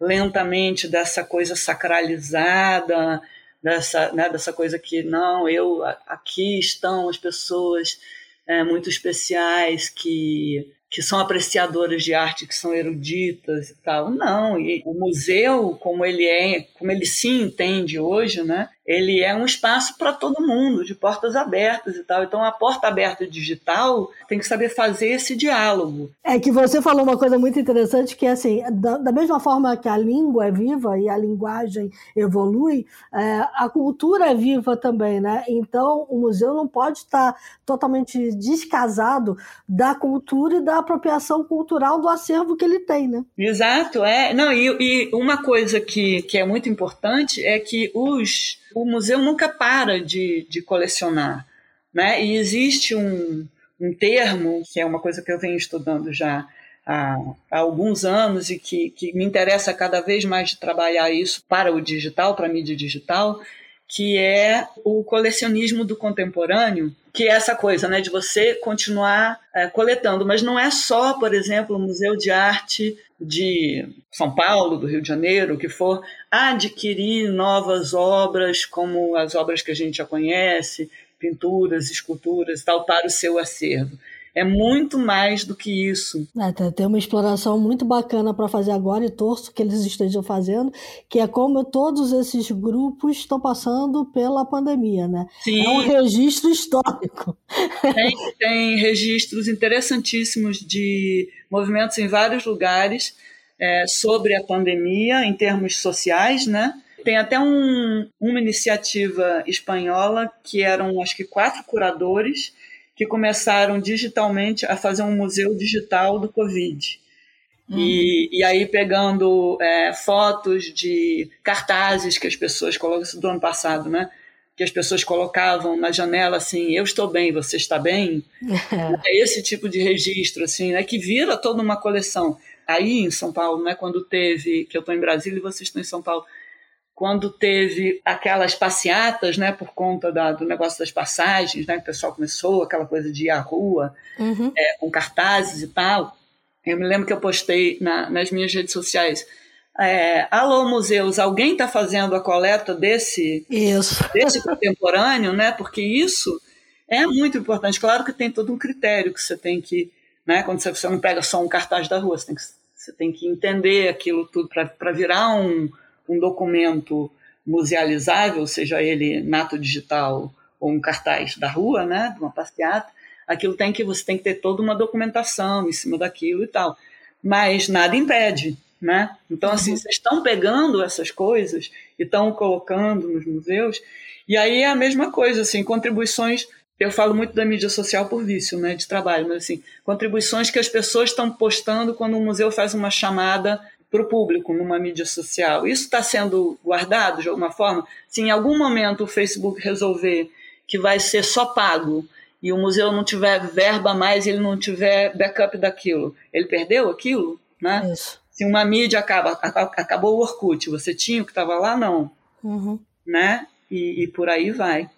lentamente dessa coisa sacralizada, dessa, né, dessa coisa que, não, eu, aqui estão as pessoas é, muito especiais que que são apreciadoras de arte, que são eruditas e tal. Não, e o museu, como ele é, como ele se entende hoje, né? Ele é um espaço para todo mundo, de portas abertas e tal. Então, a porta aberta digital tem que saber fazer esse diálogo. É que você falou uma coisa muito interessante, que é assim, da, da mesma forma que a língua é viva e a linguagem evolui, é, a cultura é viva também, né? Então, o museu não pode estar totalmente descasado da cultura e da apropriação cultural do acervo que ele tem, né? Exato, é. Não, e, e uma coisa que, que é muito importante é que os, o museu nunca para de, de colecionar, né? E existe um, um termo, que é uma coisa que eu venho estudando já há, há, alguns anos e que, que me interessa cada vez mais de trabalhar isso para o digital, para a mídia digital, que é o colecionismo do contemporâneo, que é essa coisa, né, de você continuar é, coletando, mas não é só, por exemplo, o Museu de Arte de São Paulo, do Rio de Janeiro, que for, adquirir novas obras, como as obras que a gente já conhece, pinturas, esculturas, tal, para o seu acervo é muito mais do que isso. É, tem uma exploração muito bacana para fazer agora e torço que eles estejam fazendo, que é como todos esses grupos estão passando pela pandemia, né? Sim. É um registro histórico. Tem, tem registros interessantíssimos de movimentos em vários lugares é, sobre a pandemia em termos sociais, né? Tem até um, uma iniciativa espanhola que eram, acho que, quatro curadores que começaram digitalmente a fazer um museu digital do Covid. Uhum. E, e aí pegando é, fotos de cartazes que as pessoas colocam, isso do ano passado, né? Que as pessoas colocavam na janela assim, eu estou bem, você está bem? é esse tipo de registro, assim, né? Que vira toda uma coleção. Aí em São Paulo, né? Quando teve, que eu estou em Brasília e vocês estão em São Paulo, quando teve aquelas passeatas, né, por conta da, do negócio das passagens, né, que o pessoal começou aquela coisa de ir à rua uhum. é, com cartazes e tal. Eu me lembro que eu postei na, nas minhas redes sociais. É, Alô, museus, alguém está fazendo a coleta desse, isso. desse contemporâneo, né? Porque isso é muito importante. Claro que tem todo um critério que você tem que, né? Quando você, você não pega só um cartaz da rua, você tem que, você tem que entender aquilo tudo para virar um, um documento musealizável, seja ele nato digital ou um cartaz da rua, né, de uma passeata, aquilo tem que você tem que ter toda uma documentação em cima daquilo e tal. Mas nada impede, né? Então assim, uhum. vocês estão pegando essas coisas e estão colocando nos museus, e aí é a mesma coisa, assim, contribuições eu falo muito da mídia social por vício, né, de trabalho, mas assim, contribuições que as pessoas estão postando quando o museu faz uma chamada para o público numa mídia social. Isso está sendo guardado de alguma forma? Se em algum momento o Facebook resolver que vai ser só pago e o museu não tiver verba mais, ele não tiver backup daquilo, ele perdeu aquilo, né? Isso. Se uma mídia acaba, acabou o Orkut, você tinha o que estava lá, não, uhum. né? E, e por aí vai.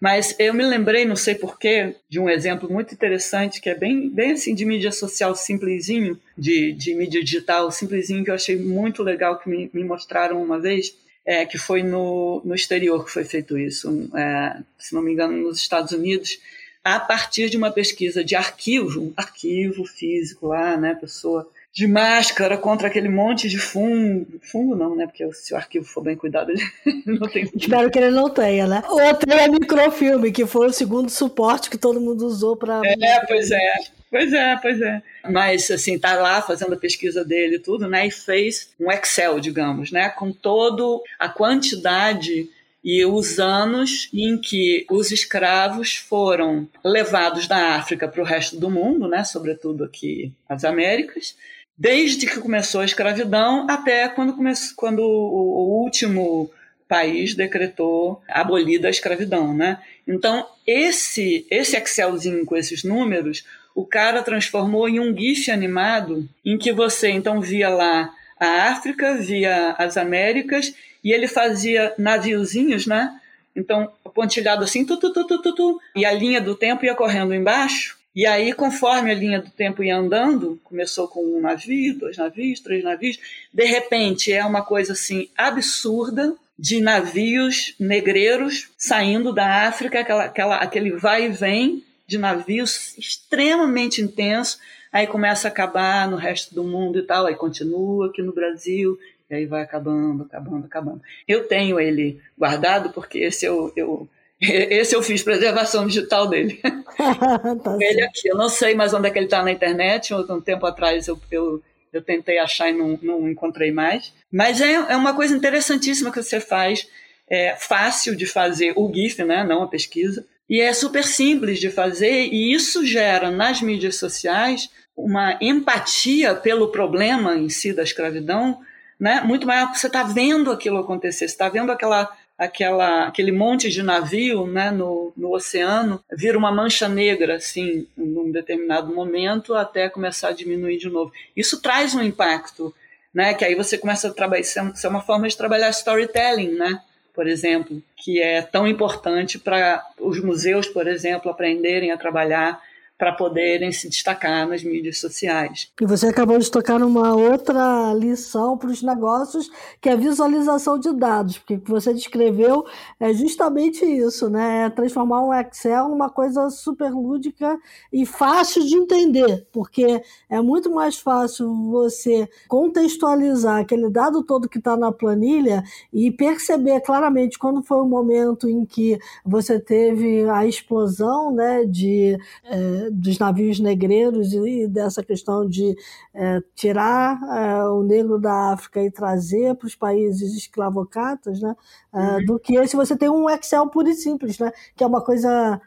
Mas eu me lembrei, não sei porquê, de um exemplo muito interessante, que é bem, bem assim de mídia social simplesinho, de, de mídia digital simplesinho, que eu achei muito legal, que me, me mostraram uma vez, é, que foi no, no exterior que foi feito isso, é, se não me engano, nos Estados Unidos, a partir de uma pesquisa de arquivo, arquivo físico lá, né, pessoa de máscara contra aquele monte de fungo. Fungo não, né? Porque se o arquivo for bem cuidado, ele não tem. Espero que ele não tenha, né? Ou tenha microfilme, que foi o segundo suporte que todo mundo usou para. É, pois é. Pois é, pois é. Mas, assim, tá lá fazendo a pesquisa dele e tudo, né? E fez um Excel, digamos, né? Com todo a quantidade e os anos em que os escravos foram levados da África para o resto do mundo, né? Sobretudo aqui as Américas desde que começou a escravidão até quando, começou, quando o, último país decretou abolida a escravidão, né? Então, esse, esse Excelzinho com esses números, o cara transformou em um GIF animado em que você então via lá a África, via as Américas e ele fazia naviozinhos, né? Então, pontilhado assim, tu, tu, tu, tu, tu, tu, e a linha do tempo ia correndo embaixo. E aí, conforme a linha do tempo ia andando, começou com um navio, dois navios, três navios, de repente é uma coisa assim absurda de navios negreiros saindo da África, aquela, aquela, aquele vai e vem de navios extremamente intenso, aí começa a acabar no resto do mundo e tal, aí continua aqui no Brasil, e aí vai acabando, acabando, acabando. Eu tenho ele guardado porque esse eu, eu esse eu fiz preservação digital dele. tá ele aqui, eu não sei mais onde é que ele está na internet. Um tempo atrás eu, eu, eu tentei achar e não, não encontrei mais. Mas é, é uma coisa interessantíssima que você faz. É fácil de fazer o GIF, né? não a pesquisa. E é super simples de fazer, e isso gera nas mídias sociais uma empatia pelo problema em si da escravidão né? Muito maior porque você está vendo aquilo acontecer, você está vendo aquela aquela, aquele monte de navio né, no, no oceano vira uma mancha negra, assim, num determinado momento, até começar a diminuir de novo. Isso traz um impacto, né, que aí você começa a trabalhar, isso é uma forma de trabalhar storytelling, né, por exemplo, que é tão importante para os museus, por exemplo, aprenderem a trabalhar para poderem se destacar nas mídias sociais. E você acabou de tocar numa outra lição para os negócios, que é a visualização de dados, porque o que você descreveu é justamente isso, né? É transformar um Excel numa coisa super lúdica e fácil de entender, porque é muito mais fácil você contextualizar aquele dado todo que está na planilha e perceber claramente quando foi o momento em que você teve a explosão né, de é, dos navios negreiros e dessa questão de é, tirar é, o negro da África e trazer para os países escravocatas, né, é, uhum. do que se você tem um Excel puro e simples, né, que é uma coisa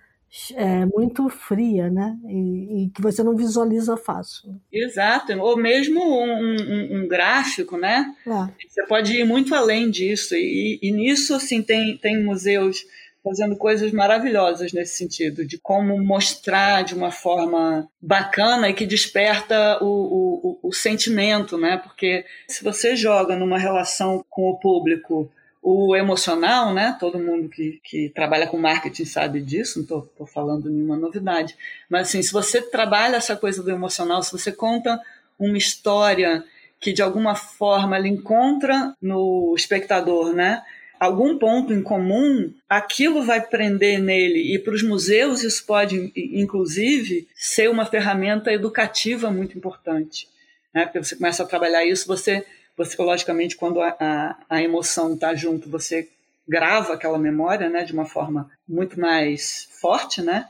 é, muito fria, né? E, e, que você não visualiza fácil. Exato, ou mesmo um, um, um gráfico, né? É. Você pode ir muito além disso. E, e nisso, assim, tem, tem museus fazendo coisas maravilhosas nesse sentido, de como mostrar de uma forma bacana e que desperta o, o, o sentimento, né? Porque se você joga numa relação com o público o emocional, né? Todo mundo que, que trabalha com marketing sabe disso, não estou falando nenhuma novidade. Mas assim, se você trabalha essa coisa do emocional, se você conta uma história que de alguma forma ele encontra no espectador, né? Algum ponto em comum, aquilo vai prender nele. E para os museus, isso pode, inclusive, ser uma ferramenta educativa muito importante. Né? Porque você começa a trabalhar isso, você, você logicamente, quando a, a, a emoção está junto, você grava aquela memória né, de uma forma muito mais forte, né?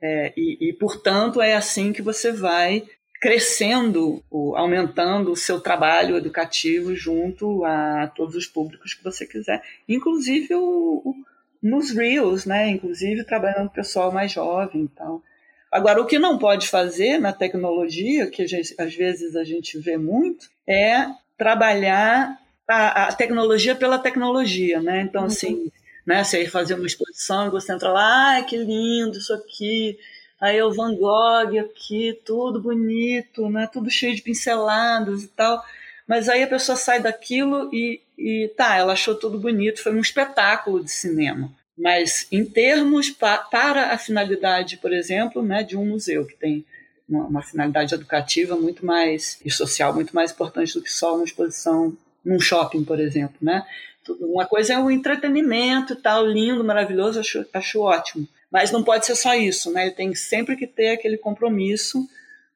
É, e, e, portanto, é assim que você vai crescendo, aumentando o seu trabalho educativo junto a todos os públicos que você quiser, inclusive o, o, nos Reels, né? Inclusive trabalhando com o pessoal mais jovem e tal. Agora, o que não pode fazer na tecnologia, que gente, às vezes a gente vê muito, é trabalhar a, a tecnologia pela tecnologia, né? Então, uhum. assim, né, você fazer uma exposição e você entra lá, ai, que lindo isso aqui, Aí o Van Gogh aqui, tudo bonito, né? Tudo cheio de pinceladas e tal. Mas aí a pessoa sai daquilo e, e tá, ela achou tudo bonito, foi um espetáculo de cinema. Mas em termos pa, para a finalidade, por exemplo, né, de um museu que tem uma, uma, finalidade educativa muito mais e social muito mais importante do que só uma exposição num shopping, por exemplo, né? Uma coisa é o entretenimento tal, lindo, maravilhoso, acho, acho ótimo. Mas não pode ser só isso, né? Tem sempre que ter aquele compromisso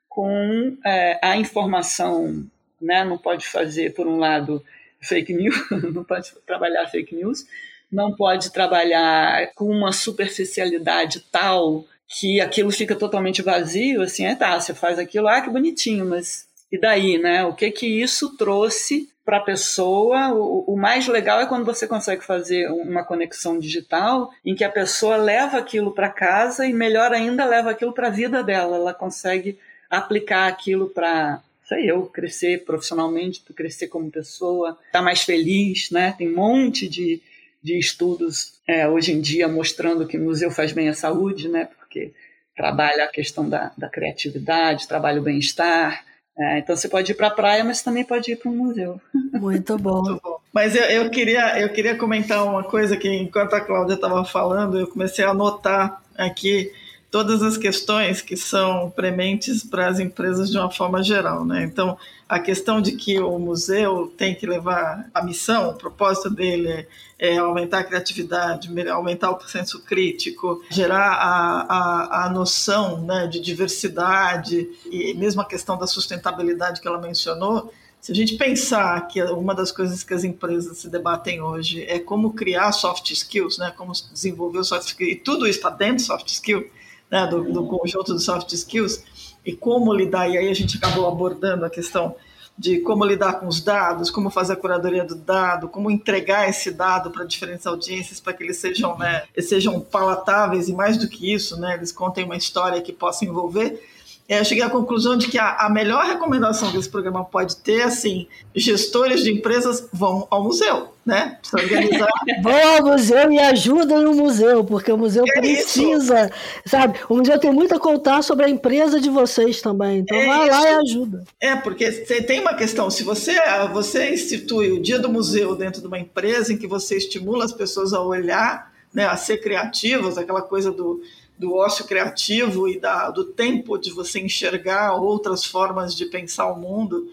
com é, a informação, né? Não pode fazer, por um lado, fake news, não pode trabalhar fake news, não pode trabalhar com uma superficialidade tal que aquilo fica totalmente vazio, assim, é tá, você faz aquilo, ah, que bonitinho, mas e daí, né? O que que isso trouxe para a pessoa. O, o, mais legal é quando você consegue fazer uma conexão digital em que a pessoa leva aquilo para casa e, melhor ainda, leva aquilo para a vida dela. Ela consegue aplicar aquilo para, sei eu, crescer profissionalmente, crescer como pessoa, estar tá mais feliz, né? Tem um monte de, de estudos é, hoje em dia mostrando que o museu faz bem à saúde, né? Porque trabalha a questão da, da criatividade, trabalha o bem-estar. É, então você pode ir para a praia, mas também pode ir para um museu. Muito bom. Muito bom. Mas eu, eu, queria, eu queria comentar uma coisa que, enquanto a Cláudia estava falando, eu comecei a anotar aqui todas as questões que são prementes para as empresas de uma forma geral. Né? Então, a questão de que o museu tem que levar a missão, o propósito dele é aumentar a criatividade, aumentar o senso crítico, gerar a, a, a noção né, de diversidade e mesmo a questão da sustentabilidade que ela mencionou. Se a gente pensar que uma das coisas que as empresas se debatem hoje é como criar soft skills, né, como desenvolver soft skills, e tudo está dentro do soft skill, né, do, do conjunto dos soft skills, e como lidar, e aí a gente acabou abordando a questão de como lidar com os dados, como fazer a curadoria do dado, como entregar esse dado para diferentes audiências para que eles sejam, né, sejam palatáveis e mais do que isso, né, eles contem uma história que possa envolver eu cheguei à conclusão de que a, a, melhor recomendação que esse programa pode ter, assim, gestores de empresas vão ao museu, né? organizar. vão ao museu e ajudam no museu, porque o museu é precisa, isso. sabe? O museu tem muito a contar sobre a empresa de vocês também, então é vai isso. lá e ajuda. É, porque tem uma questão, se você, você institui o dia do museu dentro de uma empresa em que você estimula as pessoas a olhar, né, a ser criativas, aquela coisa do do ócio criativo e da, do tempo de você enxergar outras formas de pensar o mundo,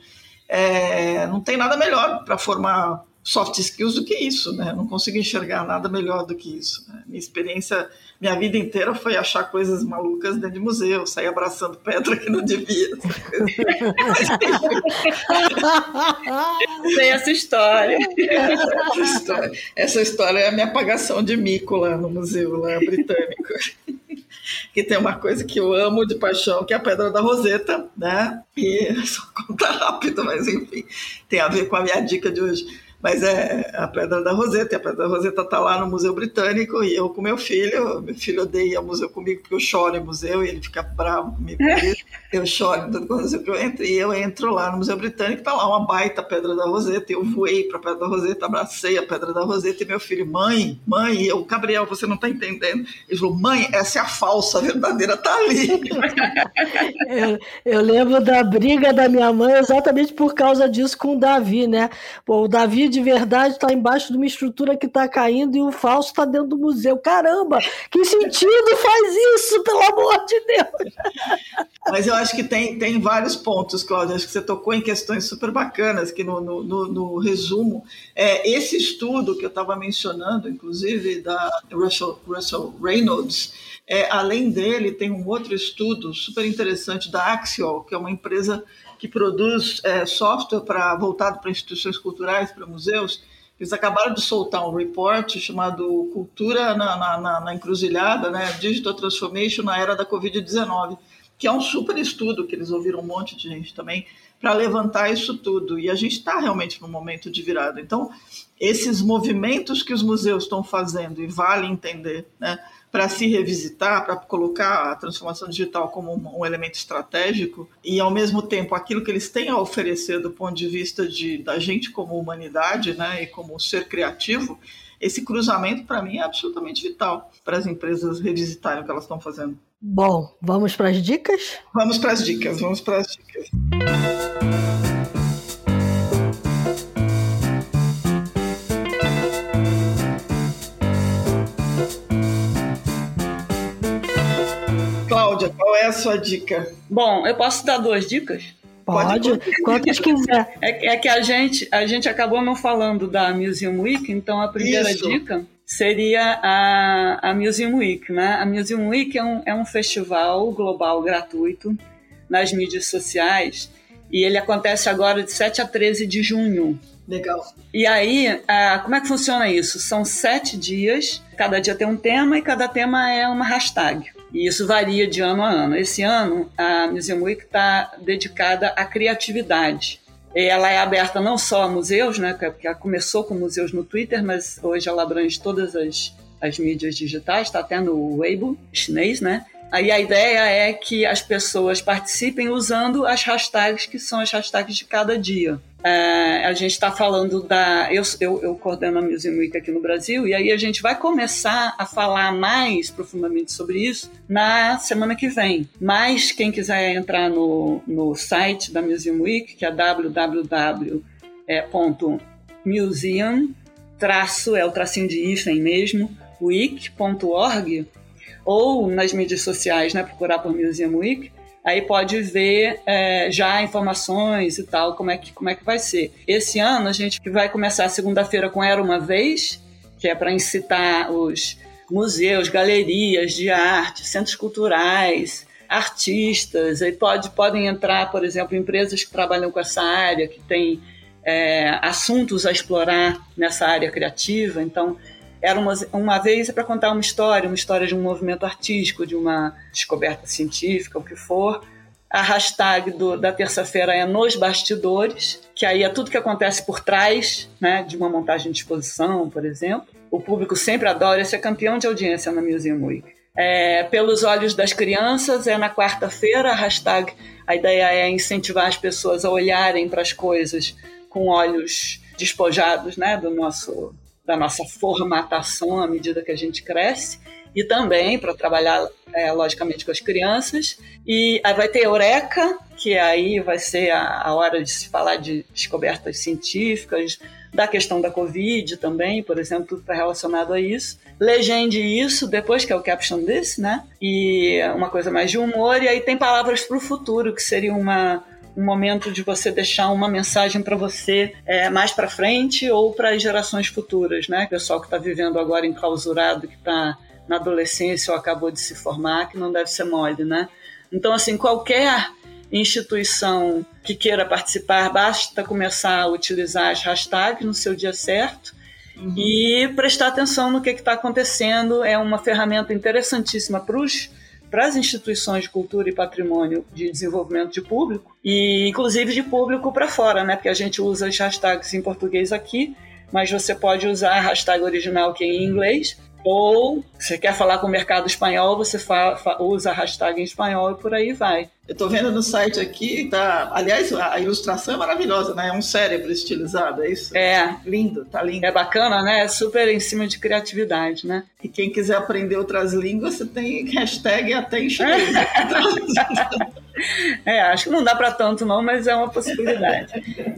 é, não tem nada melhor para formar soft skills do que isso, né? Não consigo enxergar nada melhor do que isso. Né? Minha experiência, minha vida inteira foi achar coisas malucas dentro de museu, sair abraçando pedra que não devia. Tem essa história. essa história. Essa história é a minha apagação de mico lá no museu lá britânico que tem uma coisa que eu amo de paixão, que é a Pedra da Roseta, né? E só contar rápido, mas enfim, tem a ver com a minha dica de hoje mas é a Pedra da Roseta. E a Pedra da Roseta está lá no Museu Britânico e eu com meu filho. Meu filho odeia museu comigo porque eu choro em museu e ele fica bravo comigo. eu choro quando eu entro. E eu entro lá no Museu Britânico, está lá uma baita Pedra da Roseta. Eu voei para a Pedra da Roseta, abracei a Pedra da Roseta e meu filho, mãe, mãe, eu, Gabriel, você não está entendendo. Ele falou, mãe, essa é a falsa, a verdadeira está ali. eu, eu lembro da briga da minha mãe exatamente por causa disso com o Davi, né? Pô, o Davi de verdade está embaixo de uma estrutura que está caindo e o falso está dentro do museu. Caramba, que sentido faz isso, pelo amor de Deus? Mas eu acho que tem, tem vários pontos, Cláudia. Acho que você tocou em questões super bacanas que no, no, no, no resumo. É, esse estudo que eu estava mencionando, inclusive, da Russell, Russell Reynolds, é, além dele, tem um outro estudo super interessante da Axial, que é uma empresa que produz é, software para voltado para instituições culturais, para museus. Eles acabaram de soltar um report chamado Cultura na, na, na Encruzilhada, né? Digital Transformation na Era da Covid-19, que é um super estudo que eles ouviram um monte de gente também para levantar isso tudo. E a gente está realmente num momento de virada. Então, esses movimentos que os museus estão fazendo, e vale entender, né? Para se revisitar, para colocar a transformação digital como um, um, elemento estratégico e, ao mesmo tempo, aquilo que eles têm a oferecer do ponto de vista de, da gente como humanidade né, e como ser criativo, esse cruzamento, para mim, é absolutamente vital para as empresas revisitarem o que elas estão fazendo. Bom, vamos para as dicas? Vamos para as dicas, vamos para as dicas. Cláudia, qual é a sua dica? Bom, eu posso dar duas dicas? Pode, quantas quiser. É, é, que a gente, a gente acabou não falando da Museum Week, então a primeira Isso. dica seria a, a Museum Week. Né? A Museum Week é um, é um festival global gratuito nas mídias sociais e ele acontece agora de 7 a 13 de junho. Legal. E aí, como é que funciona isso? São sete dias, cada dia tem um tema e cada tema é uma hashtag. E isso varia de ano a ano. Esse ano, a Museum Week está dedicada à criatividade. Ela é aberta não só a museus, né, porque ela começou com museus no Twitter, mas hoje ela abrange todas as, as mídias digitais, está até no Weibo chinês, né? Aí a ideia é que as pessoas participem usando as hashtags que são as hashtags de cada dia. É, a gente está falando da. Eu, eu, eu, coordeno a Museum Week aqui no Brasil, e aí a gente vai começar a falar mais profundamente sobre isso na semana que vem. Mas quem quiser entrar no, no site da Museum Week, que é www.museum, traço, é o tracinho de hífen mesmo, week.org, ou nas mídias sociais, né, procurar por Museum Week, aí pode ver é, já informações e tal, como é, que, como é que vai ser. Esse ano a gente vai começar segunda-feira com Era Uma Vez, que é para incitar os museus, galerias de arte, centros culturais, artistas, aí pode, podem entrar, por exemplo, empresas que trabalham com essa área, que têm é, assuntos a explorar nessa área criativa, então era uma, uma vez é para contar uma história, uma história de um movimento artístico, de uma descoberta científica, o que for. A hashtag do, da terça-feira é nos bastidores, que aí é tudo que acontece por trás né, de uma montagem de exposição, por exemplo. O público sempre adora, esse é campeão de audiência na Museum Week. É, pelos olhos das crianças é na quarta-feira, a hashtag, a ideia é incentivar as pessoas a olharem para as coisas com olhos despojados né, do nosso da nossa formatação à medida que a gente cresce e também para trabalhar é, logicamente com as crianças e aí vai ter Eureka que aí vai ser a, a hora de se falar de descobertas científicas da questão da Covid também, por exemplo, tudo está relacionado a isso. Legende isso depois, que é o caption desse, né? E uma coisa mais de humor. E aí tem palavras para o futuro, que seria uma, um momento de você deixar uma mensagem para você é, mais para frente ou para as gerações futuras, né? O pessoal que está vivendo agora enclausurado, que está na adolescência ou acabou de se formar, que não deve ser mole, né? Então, assim, qualquer instituição que queira participar, basta começar a utilizar as hashtags no seu dia certo uhum. e prestar atenção no que está acontecendo. É uma ferramenta interessantíssima para os para as instituições de cultura e patrimônio de desenvolvimento de público, e inclusive de público para fora, né? Porque a gente usa as hashtags em português aqui, mas você pode usar a hashtag original que é em inglês, ou você quer falar com o mercado espanhol, você usa a hashtag em espanhol e por aí vai. Eu estou vendo no site aqui, tá. Aliás, a ilustração é maravilhosa, né? É um cérebro estilizado, é isso? É. Lindo, tá lindo. É bacana, né? É super em cima de criatividade, né? E quem quiser aprender outras línguas, você tem hashtag até em chinês. é, acho que não dá para tanto não, mas é uma possibilidade.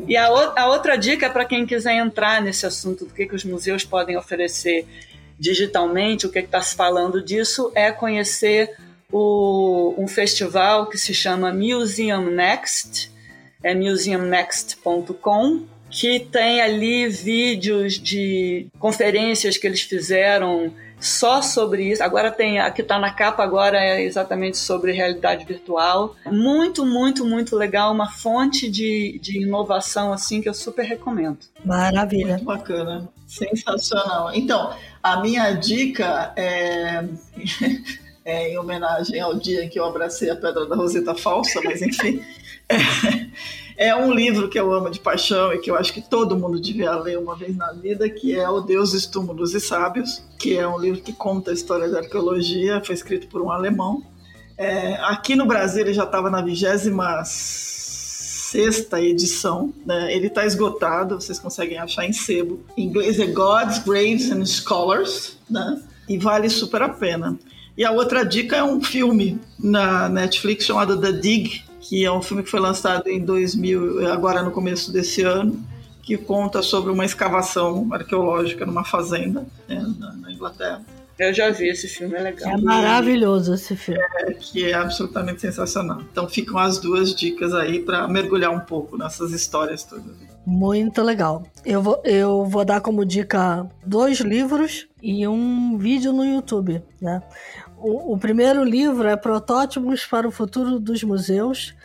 E a, a outra dica é para quem quiser entrar nesse assunto do que, que os museus podem oferecer digitalmente, o que está se falando disso é conhecer o, um festival que se chama Museum Next, é museumnext.com, que tem ali vídeos de conferências que eles fizeram só sobre isso. Agora tem, a que está na capa agora é exatamente sobre realidade virtual. Muito, muito, muito legal, uma fonte de, de inovação assim que eu super recomendo. Maravilha. Muito bacana. Sensacional. Então, a minha dica é, é, em homenagem ao dia em que eu abracei a Pedra da Roseta Falsa, mas enfim. É, é, um livro que eu amo de paixão e que eu acho que todo mundo devia ler uma vez na vida, que é O Deus dos Túmulos e Sábios, que é um livro que conta a história da arqueologia, foi escrito por um alemão. É, aqui no Brasil ele já estava na vigésima sexta edição, né? Ele está esgotado, vocês conseguem achar em sebo. Em inglês é Gods, Graves and Scholars, né? E vale super a pena. E a outra dica é um filme na Netflix chamado The Dig, que é um filme que foi lançado em 2000, agora no começo desse ano, que conta sobre uma escavação arqueológica numa fazenda né, na, Inglaterra. Eu já vi esse filme, é legal. É maravilhoso esse filme. É, que é absolutamente sensacional. Então ficam as duas dicas aí para mergulhar um pouco nessas histórias todas. Muito legal. Eu vou, eu vou dar como dica dois livros e um vídeo no YouTube, né? O, o primeiro livro é Protótipos para o Futuro dos Museus.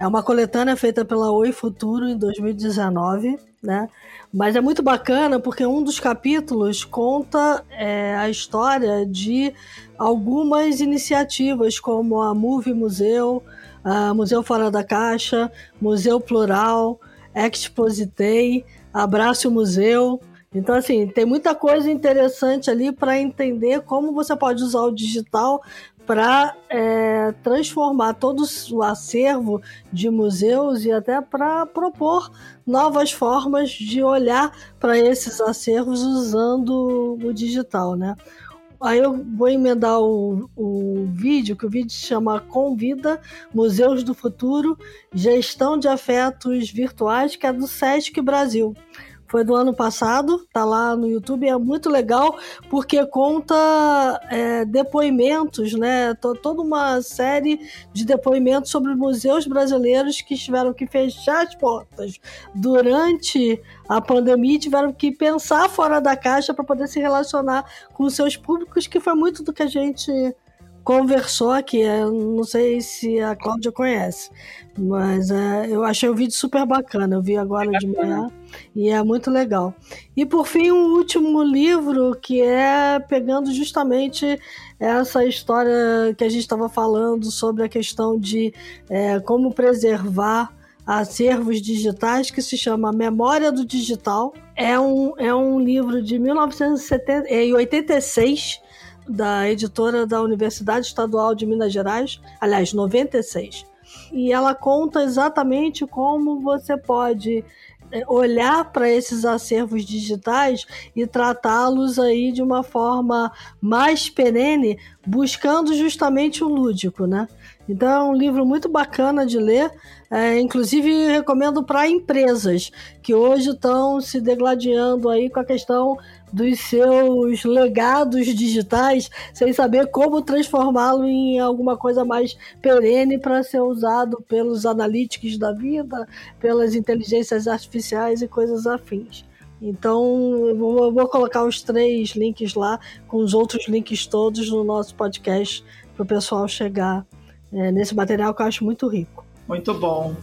É uma coletânea feita pela Oi Futuro em 2019, né? Mas é muito bacana porque um dos capítulos conta é, a história de algumas iniciativas, como a Movie Museu, a Museu Fora da Caixa, Museu Plural, Expositei, Abraço Museu. Então, assim, tem muita coisa interessante ali para entender como você pode usar o digital para é, transformar todo o acervo de museus e até para propor novas formas de olhar para esses acervos usando o digital, né? Aí eu vou emendar o, o vídeo, que o vídeo se chama Convida Museus do Futuro, Gestão de Afetos Virtuais, que é do Sesc Brasil foi do ano passado, tá lá no YouTube, é muito legal porque conta é, depoimentos, né? toda uma série de depoimentos sobre museus brasileiros que tiveram que fechar as portas durante a pandemia tiveram que pensar fora da caixa para poder se relacionar com seus públicos, que foi muito do que a gente conversou aqui. Eu não sei se a Cláudia conhece, mas é, eu achei o vídeo super bacana. Eu vi agora de manhã e é muito legal. E por fim, um último livro que é pegando justamente essa história que a gente estava falando sobre a questão de é, como preservar acervos digitais que se chama Memória do Digital. É um, é um livro de 1986 da editora da Universidade Estadual de Minas Gerais, aliás, 96. E ela conta exatamente como você pode é, olhar para esses acervos digitais e tratá-los aí de uma forma mais perene, buscando justamente o lúdico, né? Então é um livro muito bacana de ler, é, inclusive recomendo para empresas que hoje estão se degladiando aí com a questão dos seus legados digitais, sem saber como transformá-lo em alguma coisa mais perene para ser usado pelos analíticos da vida, pelas inteligências artificiais e coisas afins. Então, eu vou, colocar os três links lá, com os outros links todos no nosso podcast, para o pessoal chegar é, nesse material que eu acho muito rico. Muito bom.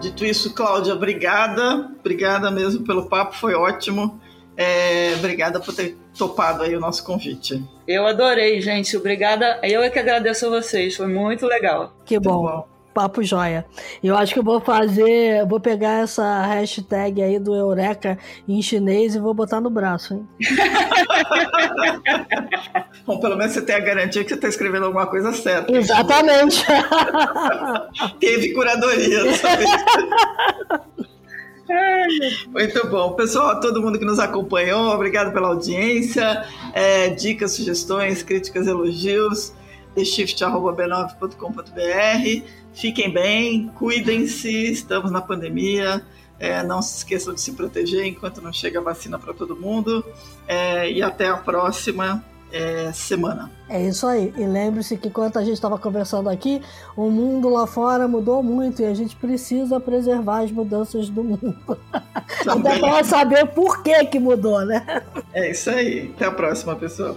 Dito isso, Cláudia, obrigada. Obrigada mesmo pelo papo, foi ótimo. É, obrigada por ter topado aí o nosso convite. Eu adorei, gente. Obrigada. Eu é que agradeço a vocês. Foi muito legal. Que bom. bom papo joia. Eu acho que eu vou fazer, vou pegar essa hashtag aí do Eureka em chinês e vou botar no braço, hein? Bom, pelo menos você tem a garantia que você está escrevendo alguma coisa certa. Exatamente. Teve curadoria, sabe? Muito bom. Pessoal, todo mundo que nos acompanhou, obrigado pela audiência. É, dicas, sugestões, críticas, elogios theshift.b9.com.br. Fiquem bem, cuidem-se, estamos na pandemia. É, não se esqueçam de se proteger enquanto não chega a vacina para todo mundo. É, e até a próxima é, semana. É isso aí. E lembre-se que enquanto a gente estava conversando aqui, o mundo lá fora mudou muito e a gente precisa preservar as mudanças do mundo. Até para saber por que, que mudou, né? É isso aí. Até a próxima, pessoal.